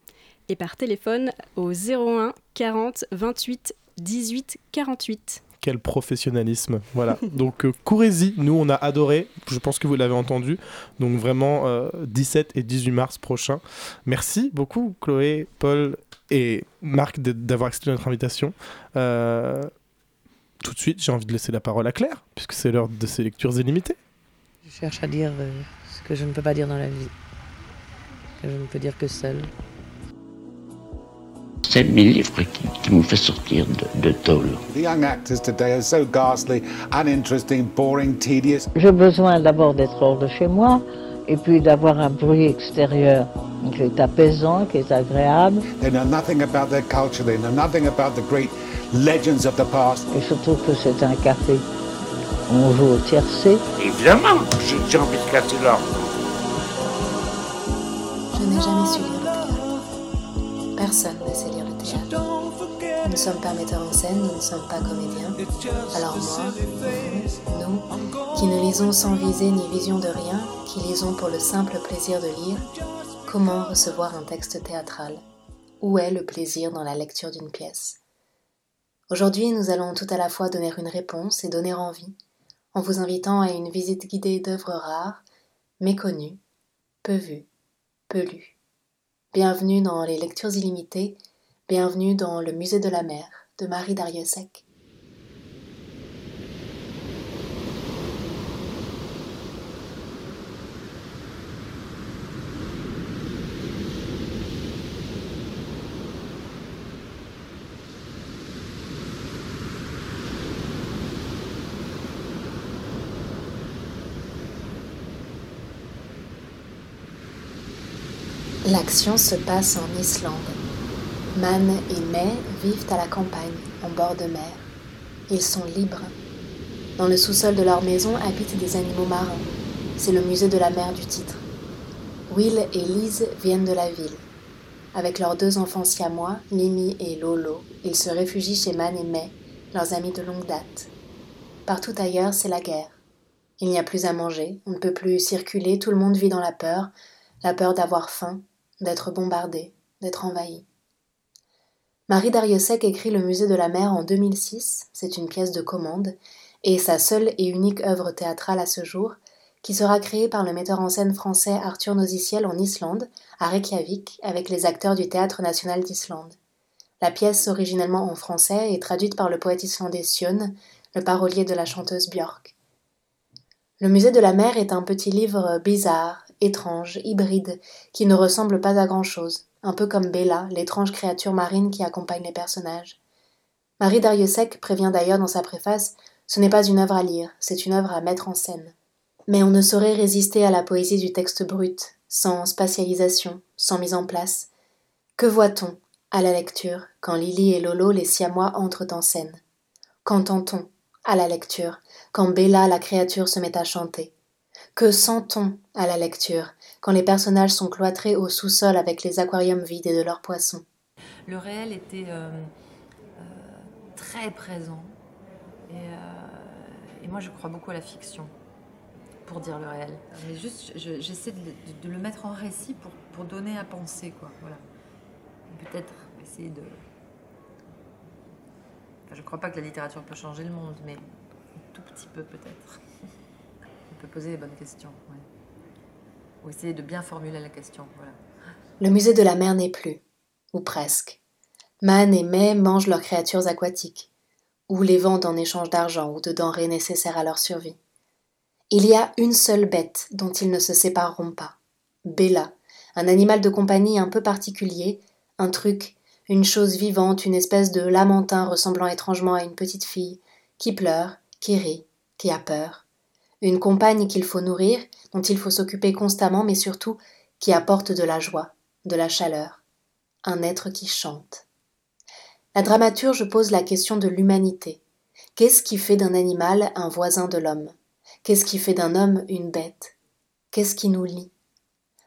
et par téléphone au 01 40 28 18 48. Quel professionnalisme. Voilà. Donc, euh, courez-y. Nous, on a adoré. Je pense que vous l'avez entendu. Donc, vraiment, euh, 17 et 18 mars prochain. Merci beaucoup, Chloé, Paul et Marc, d'avoir accepté notre invitation. Euh, tout de suite, j'ai envie de laisser la parole à Claire, puisque c'est l'heure de ses lectures illimitées. Je cherche à dire euh, ce que je ne peux pas dire dans la vie, que je ne peux dire que seul. C'est mes livres qui, qui me fait sortir de, de tôle. The young actors today are so ghastly, uninteresting, boring, tedious. J'ai besoin d'abord d'être hors de chez moi et puis d'avoir un bruit extérieur qui est apaisant, qui est agréable. They know nothing about their culture, they know nothing about the great legends of the past. Et surtout que c'est un café. On joue au tiercé. Évidemment, j'ai envie de casser l'ordre. Je n'ai jamais su lire le théâtre. Personne ne sait lire le théâtre. Nous ne sommes pas metteurs en scène, nous ne sommes pas comédiens. Alors moi, vous, nous, qui ne lisons sans visée ni vision de rien, qui lisons pour le simple plaisir de lire, comment recevoir un texte théâtral? Où est le plaisir dans la lecture d'une pièce? Aujourd'hui, nous allons tout à la fois donner une réponse et donner envie, en vous invitant à une visite guidée d'œuvres rares, méconnues, peu vues, peu lues. Bienvenue dans les lectures illimitées, bienvenue dans le musée de la mer de Marie Dariussec. L'action se passe en Islande. Man et May vivent à la campagne, en bord de mer. Ils sont libres. Dans le sous-sol de leur maison habitent des animaux marins. C'est le musée de la mer du titre. Will et Liz viennent de la ville. Avec leurs deux enfants siamois, Limi et Lolo, ils se réfugient chez Man et May, leurs amis de longue date. Partout ailleurs, c'est la guerre. Il n'y a plus à manger, on ne peut plus circuler, tout le monde vit dans la peur, la peur d'avoir faim, d'être bombardé, d'être envahi. Marie Dariussec écrit Le musée de la mer en 2006, c'est une pièce de commande, et sa seule et unique œuvre théâtrale à ce jour, qui sera créée par le metteur en scène français Arthur Nosiciel en Islande, à Reykjavik, avec les acteurs du Théâtre national d'Islande. La pièce, originellement en français, est traduite par le poète islandais Sion, le parolier de la chanteuse Björk. Le musée de la mer est un petit livre bizarre, étrange, hybride, qui ne ressemble pas à grand-chose, un peu comme Bella, l'étrange créature marine qui accompagne les personnages. Marie Dariussec prévient d'ailleurs dans sa préface Ce n'est pas une œuvre à lire, c'est une œuvre à mettre en scène. Mais on ne saurait résister à la poésie du texte brut, sans spatialisation, sans mise en place. Que voit-on, à la lecture, quand Lily et Lolo, les Siamois, entrent en scène? Qu'entend-on, à la lecture, quand Bella, la créature, se met à chanter? Que sent-on, à la lecture, quand les personnages sont cloîtrés au sous-sol avec les aquariums vides et de leurs poissons? Le réel était euh, euh, très présent. Et, euh, et moi, je crois beaucoup à la fiction pour dire le réel. Juste, je- j'essaie de, le mettre en récit pour, donner à penser. Voilà. Peut-être essayer de. Je crois pas que la littérature peut changer le monde, mais un tout petit peu peut-être. Poser les bonnes questions. Ou essayer de bien formuler la question. Le musée de la mer n'est plus, ou presque. Man et May mangent leurs créatures aquatiques, ou les vendent en échange d'argent ou de denrées nécessaires à leur survie. Il y a une seule bête dont ils ne se sépareront pas. Bella, un animal de compagnie un peu particulier, un truc, une chose vivante, une espèce de lamentin ressemblant étrangement à une petite fille, qui pleure, qui rit, qui a peur. Une compagne qu'il faut nourrir, dont il faut s'occuper constamment, mais surtout qui apporte de la joie, de la chaleur. Un être qui chante. La dramaturge pose la question de l'humanité. Qu'est-ce qui fait d'un animal un voisin de l'homme? Qu'est-ce qui fait d'un homme une bête? Qu'est-ce qui nous lie?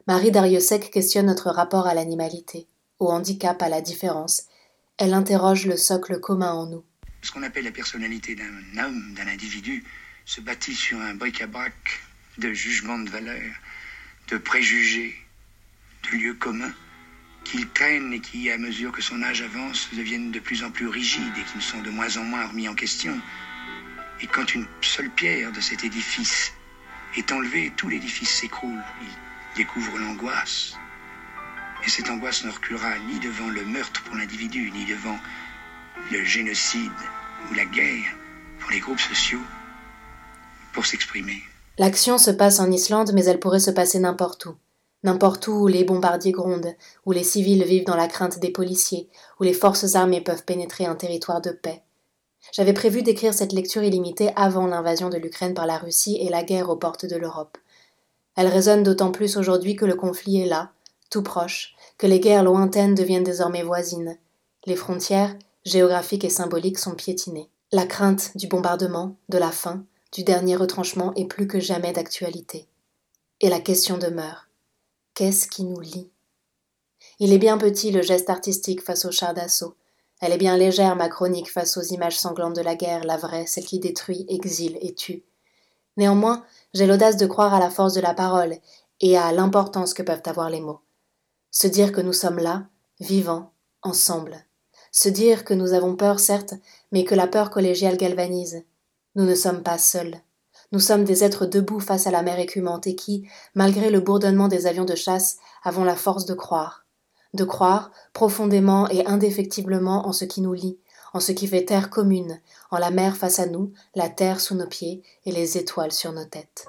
Marie Dariussec questionne notre rapport à l'animalité, au handicap, à la différence. Elle interroge le socle commun en nous. Ce qu'on appelle la personnalité d'un homme, d'un individu, se bâtit sur un bric-à-brac de jugements de valeur, de préjugés, de lieux communs, qu'il traîne et qui, à mesure que son âge avance, deviennent de plus en plus rigides et qui ne sont de moins en moins remis en question. Et quand une seule pierre de cet édifice est enlevée, tout l'édifice s'écroule. Il découvre l'angoisse. Et cette angoisse ne reculera ni devant le meurtre pour l'individu, ni devant le génocide ou la guerre, pour les groupes sociaux, s'exprimer. L'action se passe en Islande, mais elle pourrait se passer n'importe où. N'importe où où les bombardiers grondent, où les civils vivent dans la crainte des policiers, où les forces armées peuvent pénétrer un territoire de paix. J'avais prévu d'écrire cette lecture illimitée avant l'invasion de l'Ukraine par la Russie et la guerre aux portes de l'Europe. Elle résonne d'autant plus aujourd'hui que le conflit est là, tout proche, que les guerres lointaines deviennent désormais voisines. Les frontières, géographiques et symboliques, sont piétinées. La crainte du bombardement, de la faim, du dernier retranchement est plus que jamais d'actualité. Et la question demeure. Qu'est-ce qui nous lie? Il est bien petit le geste artistique face au char d'assaut. Elle est bien légère ma chronique face aux images sanglantes de la guerre, la vraie, celle qui détruit, exile et tue. Néanmoins, j'ai l'audace de croire à la force de la parole et à l'importance que peuvent avoir les mots. Se dire que nous sommes là, vivants, ensemble. Se dire que nous avons peur, certes, mais que la peur collégiale galvanise. Nous ne sommes pas seuls. Nous sommes des êtres debout face à la mer écumante et qui, malgré le bourdonnement des avions de chasse, avons la force de croire. De croire profondément et indéfectiblement en ce qui nous lie, en ce qui fait terre commune, en la mer face à nous, la terre sous nos pieds et les étoiles sur nos têtes.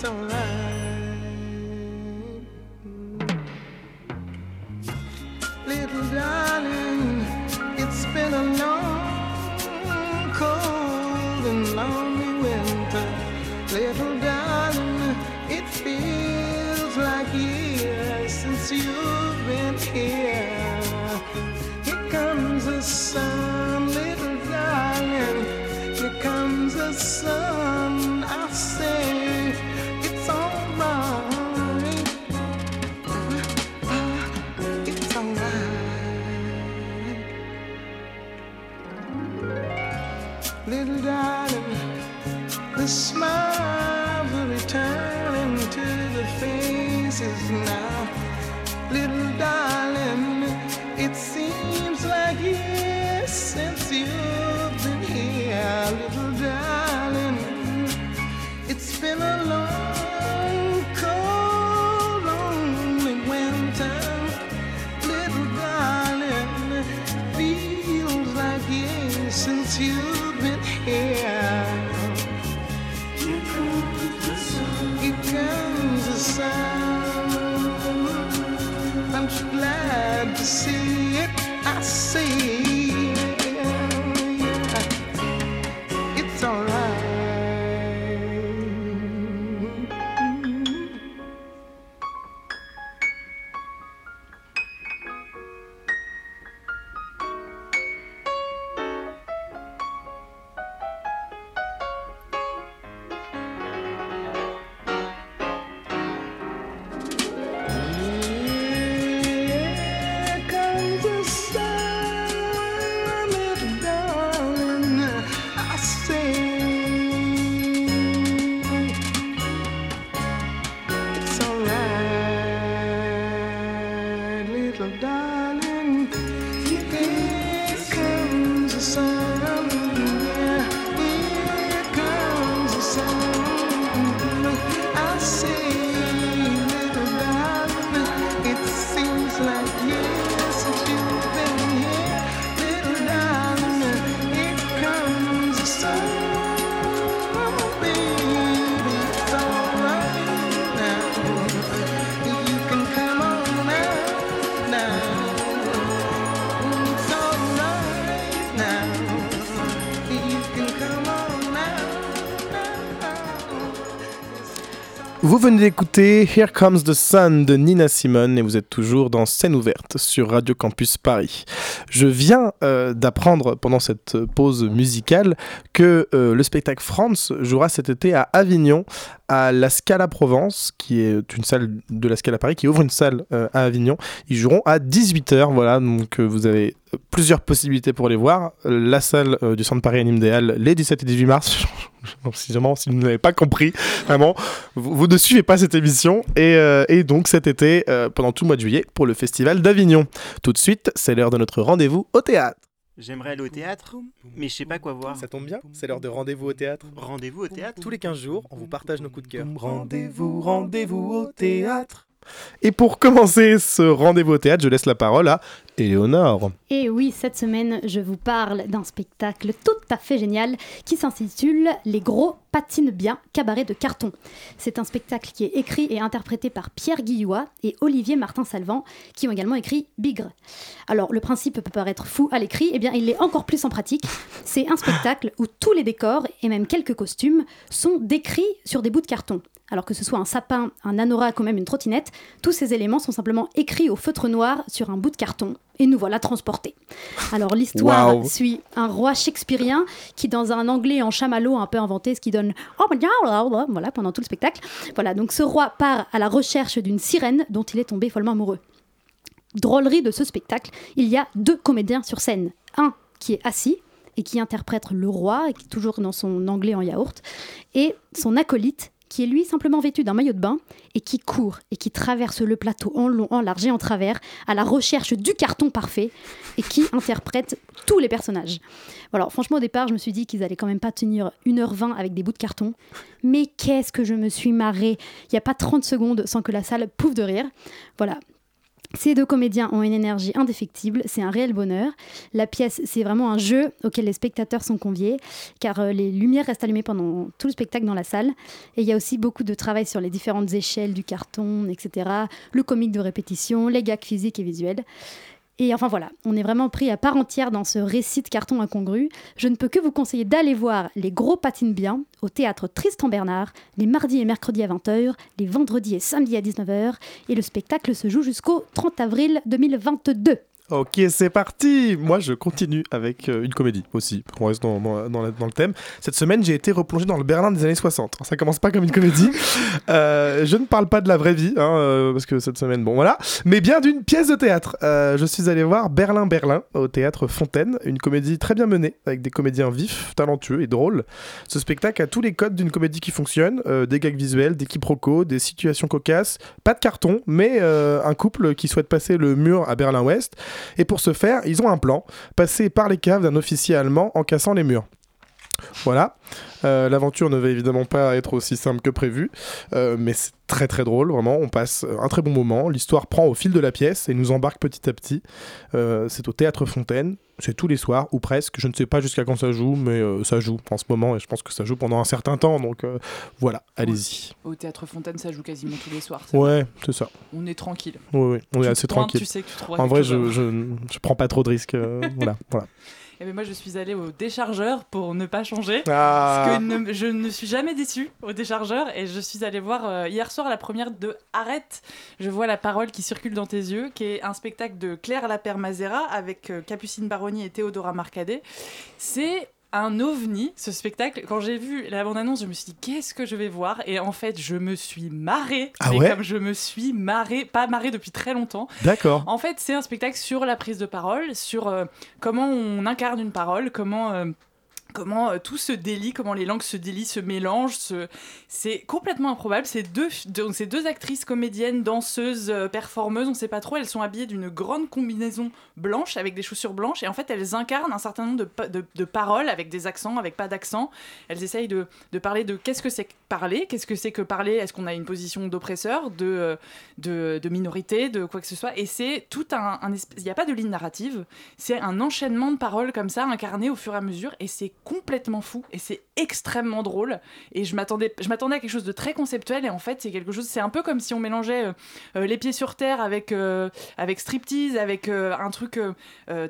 Little darling, it's been a long, cold and lonely winter. Little darling, it feels like years since you've been here. Here comes the sun, little darling. Here comes the sun. I say Vous venez d'écouter Here Comes the Sun de Nina Simone et vous êtes toujours dans Scène ouverte sur Radio Campus Paris. Je viens euh, d'apprendre pendant cette pause musicale que euh, le spectacle France jouera cet été à Avignon à la Scala Provence, qui est une salle de la Scala Paris, qui ouvre une salle euh, à Avignon. Ils joueront à 18h, voilà, donc vous avez plusieurs possibilités pour les voir. La salle euh, du Centre Paris Anime des Halles, les 17 et 18 mars. si, vous n'avez pas compris, vraiment, vous, vous, ne suivez pas cette émission. Et, euh, et donc cet été, euh, pendant tout le mois de juillet, pour le Festival d'Avignon. Tout de suite, c'est l'heure de notre rendez-vous au théâtre. J'aimerais aller au théâtre, mais je sais pas quoi voir. Ça tombe bien, c'est l'heure de rendez-vous au théâtre. Rendez-vous au théâtre Tous les 15 jours, on vous partage nos coups de cœur. Rendez-vous, rendez-vous au théâtre. Et pour commencer ce rendez-vous au théâtre, je laisse la parole à Éléonore. Et oui, cette semaine, je vous parle d'un spectacle tout à fait génial qui s'intitule Les gros patinent bien, cabaret de carton. C'est un spectacle qui est écrit et interprété par Pierre Guillois et Olivier Martin-Salvant, qui ont également écrit Bigre. Alors, le principe peut paraître fou à l'écrit, et bien il l'est encore plus en pratique. C'est un spectacle où tous les décors et même quelques costumes sont décrits sur des bouts de carton. Alors que ce soit un sapin, un anorak ou même une trottinette, tous ces éléments sont simplement écrits au feutre noir sur un bout de carton et nous voilà transportés. Alors l'histoire Wow. suit un roi shakespearien qui, dans un anglais en chamallow un peu inventé, ce qui donne oh voilà pendant tout le spectacle. Voilà donc ce roi part à la recherche d'une sirène dont il est tombé follement amoureux. Drôlerie de ce spectacle, il y a deux comédiens sur scène. Un qui est assis et qui interprète le roi, et qui est toujours dans son anglais en yaourt, et son acolyte qui est lui simplement vêtu d'un maillot de bain et qui court et qui traverse le plateau en long, en large et en travers à la recherche du carton parfait et qui interprète tous les personnages. Voilà, franchement au départ je me suis dit qu'ils allaient quand même pas tenir 1h20 avec des bouts de carton, mais qu'est-ce que je me suis marrée Il n'y a pas 30 secondes sans que la salle pouffe de rire. Voilà, ces deux comédiens ont une énergie indéfectible, c'est un réel bonheur. La pièce, c'est vraiment un jeu auquel les spectateurs sont conviés, car euh, les lumières restent allumées pendant tout le spectacle dans la salle. Et il y a aussi beaucoup de travail sur les différentes échelles du carton, etc. Le comique de répétition, les gags physiques et visuels. Et enfin voilà, on est vraiment pris à part entière dans ce récit de carton incongru. Je ne peux que vous conseiller d'aller voir Les Gros Patines Bien au théâtre Tristan Bernard, les mardis et mercredis à 20h, les vendredis et samedis à 19h. Et le spectacle se joue jusqu'au 30 avril 2022. Ok, c'est parti Moi, je continue avec euh, une comédie aussi. On reste dans, dans, dans la- dans le thème. Cette semaine, j'ai été replongé dans le Berlin des années 60. Ça commence pas comme une comédie. Euh, je ne parle pas de la vraie vie, hein, euh, parce que cette semaine, bon voilà, mais bien d'une pièce de théâtre. Je suis allé voir Berlin Berlin au théâtre Fontaine, une comédie très bien menée, avec des comédiens vifs, talentueux et drôles. Ce spectacle a tous les codes d'une comédie qui fonctionne, des gags visuels, des quiproquos, des situations cocasses, pas de carton, mais un couple qui souhaite passer le mur à Berlin-Ouest. Et pour ce faire, ils ont un plan, passer par les caves d'un officier allemand en cassant les murs. Voilà. Euh, L'aventure ne va évidemment pas être aussi simple que prévu, euh, mais c'est très très drôle, vraiment. On passe euh, un très bon moment. L'histoire prend au fil de la pièce et nous embarque petit à petit. Euh, c'est au Théâtre Fontaine. C'est tous les soirs, ou presque. Je ne sais pas jusqu'à quand ça joue, mais ça joue en ce moment et je pense que ça joue pendant un certain temps. Donc voilà, allez-y. Au théâtre Fontaine, ça joue quasiment tous les soirs. Ouais, c'est ça. On est tranquille. Oui, oui, on est assez tranquille. tu sais que tu trouveras en vrai, je, je, je prends pas trop de risques. voilà, voilà. Et ben moi, je suis allée au déchargeur pour ne pas changer. Ah. Parce que ne- je ne suis jamais déçue au déchargeur. Et je suis allée voir euh, hier soir la première de Arrête, je vois la parole qui circule dans tes yeux, qui est un spectacle de Claire Lapère-Mazera avec euh, Capucine Baroni et Théodora Marcadet. C'est un ovni, ce spectacle. Quand j'ai vu la bande-annonce, je me suis dit, qu'est-ce que je vais voir? Et en fait, je me suis marrée. Ah mais ouais? comme je me suis marrée, pas marrée depuis très longtemps. D'accord. En fait, c'est un spectacle sur la prise de parole, sur euh, comment on incarne une parole, comment. euh, Comment euh, tout se délie, comment les langues se délient, se mélangent, c'est complètement improbable. Ces deux, donc ces deux actrices comédiennes, danseuses, euh, performeuses, on sait pas trop, elles sont habillées d'une grande combinaison blanche avec des chaussures blanches et en fait elles incarnent un certain nombre de, pa- de- de paroles avec des accents, avec pas d'accent. Elles essayent de, parler de qu'est-ce que c'est que parler, qu'est-ce que c'est que parler, est-ce qu'on a une position d'oppresseur, de, euh, minorité, de quoi que ce soit. Et c'est tout un, il n'y a pas de ligne narrative, c'est un enchaînement de paroles comme ça incarné au fur et à mesure et c'est complètement fou et c'est extrêmement drôle. Et je m'attendais, je m'attendais à quelque chose de très conceptuel et en fait c'est quelque chose, c'est un peu comme si on mélangeait euh, euh, les pieds sur terre avec euh, avec striptease, avec un truc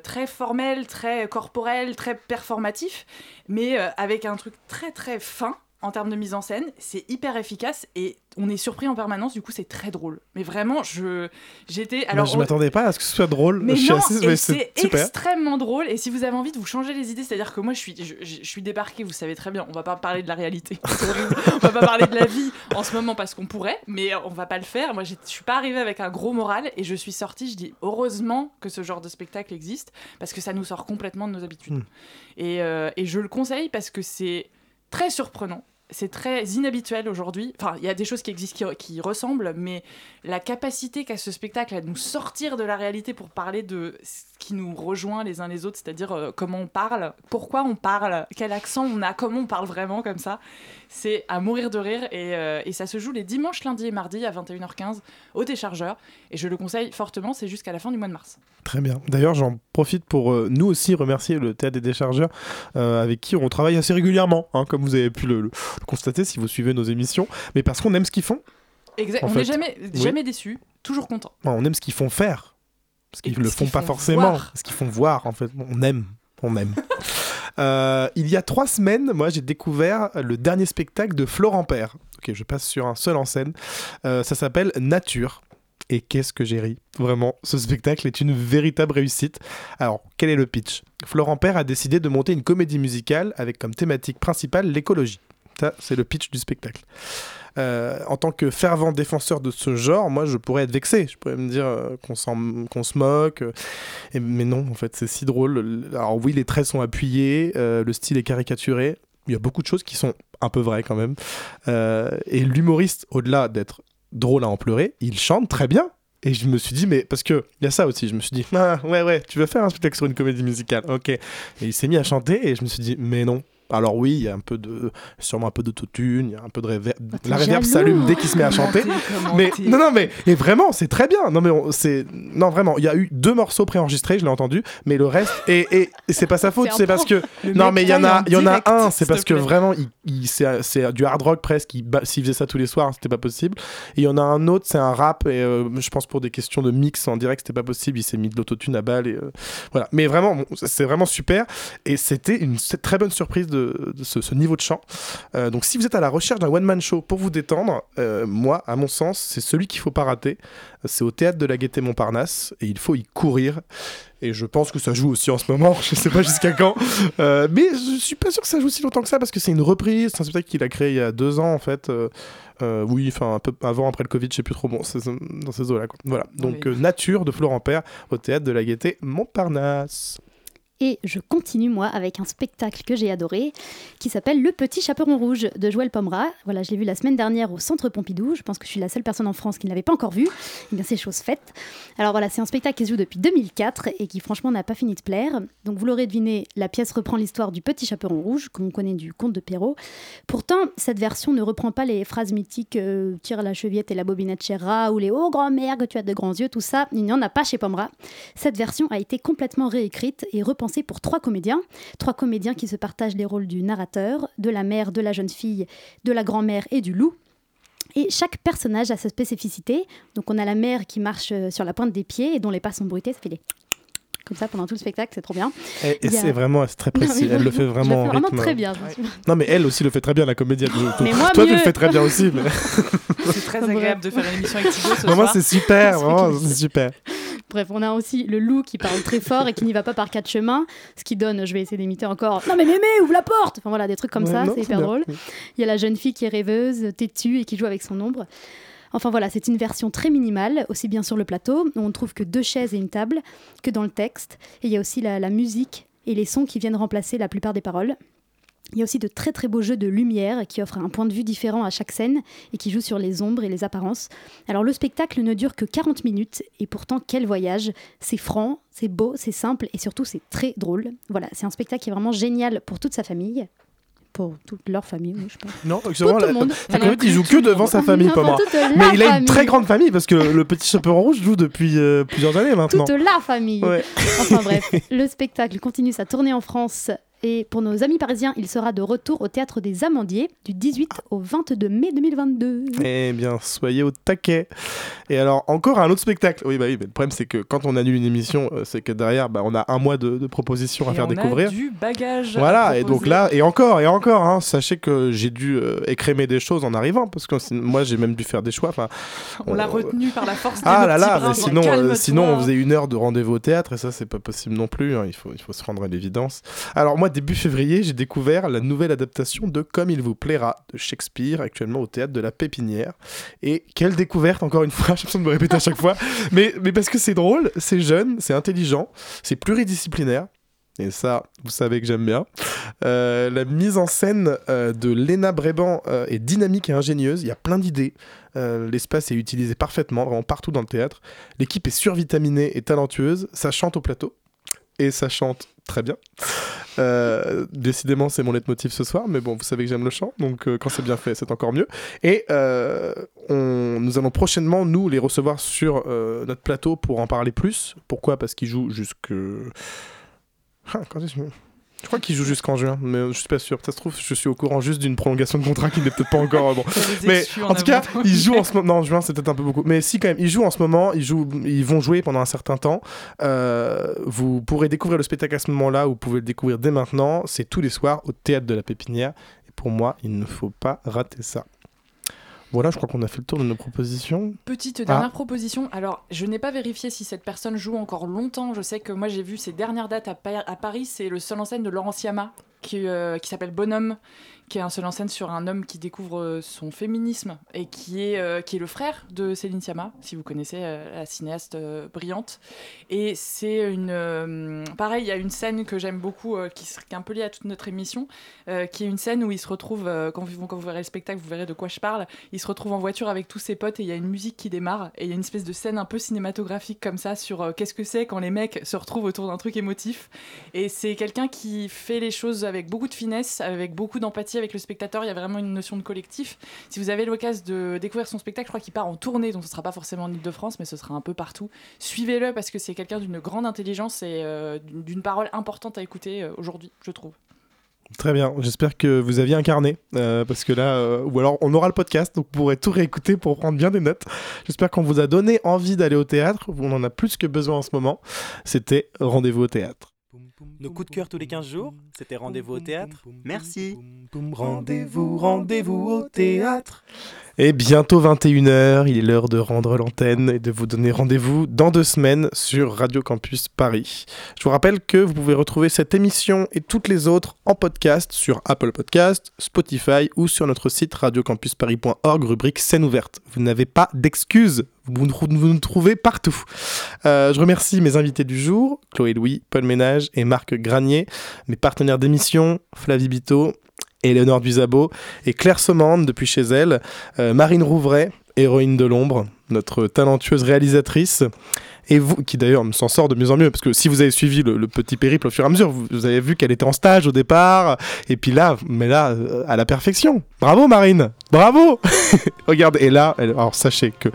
très formel, très corporel, très performatif, mais avec un truc très très fin en termes de mise en scène, c'est hyper efficace et on est surpris en permanence. Du coup, c'est très drôle. Mais vraiment, je j'étais Moi, alors je au- m'attendais pas à ce que ce soit drôle. mais je non, assez- c'est extrêmement drôle. Et si vous avez envie de vous changer les idées, c'est-à-dire que moi, je suis, je, suis débarquée, vous savez très bien, on va pas parler de la réalité. On va pas parler de la vie en ce moment parce qu'on pourrait, mais on va pas le faire. Moi, je suis pas arrivée avec un gros moral et je suis sortie, je dis heureusement que ce genre de spectacle existe parce que ça nous sort complètement de nos habitudes. Hmm. Et, euh, et je le conseille parce que c'est très surprenant. C'est très inhabituel aujourd'hui. Enfin, il y a des choses qui existent qui, ressemblent, mais la capacité qu'a ce spectacle à nous sortir de la réalité pour parler de ce qui nous rejoint les uns les autres, c'est-à-dire euh, comment on parle, pourquoi on parle, quel accent on a, comment on parle vraiment comme ça, c'est à mourir de rire. Et, euh, et ça se joue les dimanches, lundis et mardis à 21h15 au déchargeur. Et je le conseille fortement, c'est jusqu'à la fin du mois de mars. Très bien. D'ailleurs, j'en profite pour euh, nous aussi remercier le Théâtre des Déchargeurs, euh, avec qui on travaille assez régulièrement, hein, comme vous avez pu le, le constater si vous suivez nos émissions, mais parce qu'on aime ce qu'ils font. Exact. On n'est jamais, oui. jamais déçu, toujours content. On aime ce qu'ils font faire, parce qu'ils Et le font pas font forcément, voir. ce qu'ils font voir en fait. On aime, on aime. Euh, il y a trois semaines, moi j'ai découvert le dernier spectacle de Florent Père. Ok, je passe sur un seul en scène. Euh, ça s'appelle Nature. Et qu'est-ce que j'ai ri Vraiment, ce spectacle est une véritable réussite. Alors, quel est le pitch? Florent Père a décidé de monter une comédie musicale avec comme thématique principale l'écologie. Ça, c'est le pitch du spectacle. Euh, en tant que fervent défenseur de ce genre, moi je pourrais être vexé. Je pourrais me dire euh, qu'on se moque. euh, mais non, en fait, c'est si drôle. Alors oui, les traits sont appuyés, le style est caricaturé. Il y a beaucoup de choses qui sont un peu vraies quand même. Et l'humoriste, au-delà d'être drôle à en pleurer, il chante très bien. Et je me suis dit, mais parce que il y a ça aussi, je me suis dit, ah, ouais, ouais, tu veux faire un spectacle sur une comédie musicale, ok. Et il s'est mis à chanter et je me suis dit, mais non. Alors oui, il y a un peu de, sûrement un peu d'autotune, il y a un peu de réverb. t'es La réverb s'allume dès qu'il se met à chanter. Mais non, non, mais et vraiment, c'est très bien. Non, mais c'est non vraiment. Il y a eu deux morceaux préenregistrés, je l'ai entendu, mais le reste et, et, et c'est pas sa faute, C'est parce que Le non, mais il y en a, il y en a un, c'est parce que vraiment, il, il- c'est du hard rock presque. S'il faisait ça tous les soirs, c'était pas possible. Et il y en a un autre, c'est un rap et euh, je pense pour des questions de mix en direct, c'était pas possible. Il s'est mis de l'autotune à balle et euh, voilà. Mais vraiment, bon, c'est vraiment super et c'était une très bonne surprise de, de ce, ce niveau de chant. Euh, donc si vous êtes à la recherche d'un one man show pour vous détendre, euh, moi, à mon sens, c'est celui qu'il faut pas rater. C'est au théâtre de la Gaîté Montparnasse et il faut y courir. Et je pense que ça joue aussi en ce moment, je sais pas jusqu'à quand. Euh, mais je suis pas sûr que ça joue si longtemps que ça parce que c'est une reprise. C'est un spectacle qu'il a créé il y a deux ans en fait. Euh, oui, enfin un peu avant, après le Covid, je sais plus trop. Bon, c'est dans ces eaux-là. quoi. Voilà. Donc Oui. euh, Nature de Florent Père au théâtre de la Gaîté Montparnasse. Et je continue, moi, avec un spectacle que j'ai adoré, qui s'appelle Le Petit Chaperon Rouge de Joël Pomera. Voilà, je l'ai vu la semaine dernière au Centre Pompidou. Je pense que je suis la seule personne en France qui ne l'avait pas encore vu. Eh bien, c'est chose faite. Alors voilà, c'est un spectacle qui se joue depuis 2004 et qui, franchement, n'a pas fini de plaire. Donc, vous l'aurez deviné, la pièce reprend l'histoire du Petit Chaperon Rouge, qu'on connaît du conte de Perrault. Pourtant, cette version ne reprend pas les phrases mythiques euh, Tire la chevillette et la bobinette chez rat ou les Oh grand-mère que tu as de grands yeux, tout ça. Il n'y en a pas chez Pomera. Cette version a été complètement réécrite et repensée pour trois comédiens. Trois comédiens qui se partagent les rôles du narrateur, de la mère, de la jeune fille, de la grand-mère et du loup. Et chaque personnage a sa spécificité. Donc on a la mère qui marche euh, sur la pointe des pieds et dont les pas sont bruités. Ça fait comme ça pendant tout le spectacle, c'est trop bien. Et, et a- c'est vraiment c'est très Non, précis. mais elle le fait je vraiment le fais en vraiment rythme. très bien, suis- Non, mais elle aussi le fait très bien, la comédienne. Mais moi, Toi, tu le fais très bien aussi. Mais... C'est très agréable de faire une émission avec Thibaut ce Vraiment, soir. c'est super. Vraiment, c'est super. Bref, on a aussi le loup qui parle très fort et qui n'y va pas par quatre chemins, ce qui donne, je vais essayer d'imiter encore, non mais mémé, ouvre la porte Enfin voilà, des trucs comme Ouais, ça, c'est c'est hyper bien. drôle. Il y a la jeune fille qui est rêveuse, têtue et qui joue avec son ombre. Enfin voilà, c'est une version très minimale, aussi bien sur le plateau, où on trouve que deux chaises et une table, que dans le texte. Et il y a aussi la, la musique et les sons qui viennent remplacer la plupart des paroles. Il y a aussi de très très beaux jeux de lumière qui offrent un point de vue différent à chaque scène et qui jouent sur les ombres et les apparences. Alors le spectacle ne dure que 40 minutes et pourtant quel voyage C'est franc, c'est beau, c'est simple et surtout c'est très drôle. Voilà, c'est un spectacle qui est vraiment génial pour toute sa famille. Pour toute leur famille, oui, je pense. Non, vraiment tout le monde. Enfin, en fait, il joue que devant sa famille, pas moi. Mais il a une très grande famille parce que le petit chaperon rouge joue depuis euh, plusieurs années maintenant. Toute la famille. Ouais. Enfin bref, le spectacle continue sa tournée en France Et pour nos amis parisiens, il sera de retour au théâtre des Amandiers du 18 au 22 mai 2022. Eh bien, soyez au taquet. Et alors, encore un autre spectacle. Oui, bah oui, mais le problème, c'est que quand on annule une émission, euh, c'est que derrière, bah, on a un mois de, de propositions à Et faire on découvrir. A du bagage. à Voilà, et donc là, et encore, et encore, hein, sachez que j'ai dû euh, écrémer des choses en arrivant, parce que moi j'ai même dû faire des choix. enfin, On l'a retenu par la force de Ah là là, mais genre, sinon, euh, sinon on faisait une heure de rendez-vous au théâtre, et ça c'est pas possible non plus, hein, il, faut, il faut se rendre à l'évidence. Alors moi, début février, j'ai découvert la nouvelle adaptation de Comme il vous plaira de Shakespeare, actuellement au théâtre de la Pépinière. Et quelle découverte, encore une fois, j'ai l'impression de me répéter à chaque fois, mais, parce que c'est drôle, c'est jeune, c'est intelligent, c'est pluridisciplinaire. Et ça, vous savez que j'aime bien. Euh, la mise en scène euh, de Léna Bréban euh, est dynamique et ingénieuse. Il y a plein d'idées. L'espace est utilisé parfaitement, vraiment partout dans le théâtre. L'équipe est survitaminée et talentueuse. Ça chante au plateau. Et ça chante très bien. Euh, décidément, c'est mon leitmotiv ce soir, mais bon, vous savez que j'aime le chant, donc euh, quand c'est bien fait, c'est encore mieux. Et euh, nous allons prochainement, nous, les recevoir sur notre plateau pour en parler plus. Pourquoi? Parce qu'ils jouent jusque... Ah, quand est-ce que- Je crois qu'il joue jusqu'en juin, mais je suis pas sûr. Ça se trouve, je suis au courant juste d'une prolongation de contrat qui n'est peut-être pas encore bon. Mais en en tout cas, ils jouent en ce moment. Non, juin, c'est peut-être un peu beaucoup. Mais si, quand même, ils jouent en ce moment. Ils, jouent... ils vont jouer pendant un certain temps. Euh, vous pourrez découvrir le spectacle à ce moment-là. Vous pouvez le découvrir dès maintenant. C'est tous les soirs au théâtre de la Pépinière. Et pour moi, il ne faut pas rater ça. Voilà, je crois qu'on a fait le tour de nos propositions. Petite dernière Ah. proposition. Alors, je n'ai pas vérifié si cette personne joue encore longtemps. Je sais que moi, j'ai vu ses dernières dates à, Pa- à Paris. C'est le seul en scène de Laurent Siama, qui, euh, qui s'appelle Bonhomme, qui est un seul en scène sur un homme qui découvre euh, son féminisme et qui est, euh, qui est le frère de Céline Siama, si vous connaissez euh, la cinéaste brillante. Et c'est une. pareil, il y a une scène que j'aime beaucoup, qui, est un peu liée à toute notre émission, qui est une scène où il se retrouve, quand, vous, quand vous verrez le spectacle, vous verrez de quoi je parle. Il se retrouve en voiture avec tous ses potes et il y a une musique qui démarre. Et il y a une espèce de scène un peu cinématographique comme ça sur qu'est-ce que c'est quand les mecs se retrouvent autour d'un truc émotif. Et c'est quelqu'un qui fait les choses avec beaucoup de finesse, avec beaucoup d'empathie avec le spectateur. Il y a vraiment une notion de collectif. Si vous avez l'occasion de découvrir son spectacle, je crois qu'il part en tournée, donc ce sera pas forcément en Ile-de-France, mais ce sera un peu partout. Suivez-le parce que c'est quelqu'un d'une grande intelligence et euh, d'une parole importante à écouter euh, aujourd'hui, je trouve. Très bien, j'espère que vous aviez incarné, euh, parce que là, ou alors on aura le podcast, donc vous pourrez tout réécouter pour prendre bien des notes. J'espère qu'on vous a donné envie d'aller au théâtre, on en a plus que besoin en ce moment. C'était Rendez-vous au théâtre. Nos coups de cœur tous les 15 jours, c'était rendez-vous au théâtre. Merci. Rendez-vous, rendez-vous au théâtre. Et bientôt 21h, il est l'heure de rendre l'antenne et de vous donner rendez-vous dans deux semaines sur Radio Campus Paris. Je vous rappelle que vous pouvez retrouver cette émission et toutes les autres en podcast sur Apple Podcast, Spotify ou sur notre site radiocampusparis.org, rubrique scène ouverte. Vous n'avez pas d'excuses, vous, nous- trouvez partout. Euh, je remercie mes invités du jour, Chloé Louis, Paul Ménage et Marc Granier, mes partenaires d'émission, Flavie Bito, Éléonore Duzabo et Claire Sommande depuis chez elle, euh, Marine Rouvray, héroïne de l'ombre, notre talentueuse réalisatrice, et vous, qui d'ailleurs s'en sort de mieux en mieux, parce que si vous avez suivi le, petit périple au fur et à mesure, vous, avez vu qu'elle était en stage au départ, et puis là, mais là, euh, à la perfection. Bravo Marine, bravo! Regardez, et là, elle- alors sachez que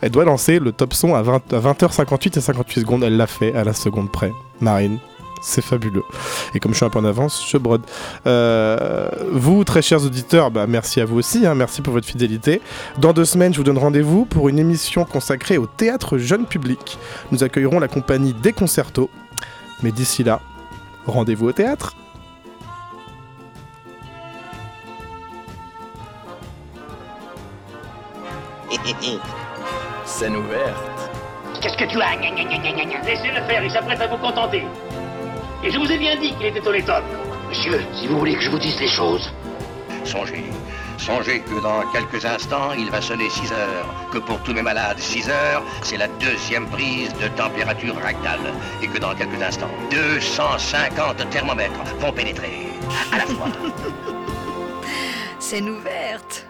elle doit lancer le top son à, 20, à 20h58 et 58 secondes, elle l'a fait à la seconde près. Marine, c'est fabuleux. Et comme je suis un peu en avance, je brode. Euh, vous, très chers auditeurs, bah, merci à vous aussi, hein, merci pour votre fidélité. Dans deux semaines, je vous donne rendez-vous pour une émission consacrée au théâtre jeune public. Nous accueillerons la compagnie Des Concertos. Mais d'ici là, rendez-vous au théâtre. Scène ouverte. Qu'est-ce que tu as? Laissez-le faire, il s'apprête à vous contenter. Et je vous ai bien dit qu'il était honnête homme. Monsieur, si vous voulez que je vous dise les choses. Songez, songez que dans quelques instants, il va sonner 6 heures. Que pour tous mes malades, 6 heures, c'est la deuxième prise de température rectale. Et que dans quelques instants, 250 thermomètres vont pénétrer à la fois. Scène ouverte.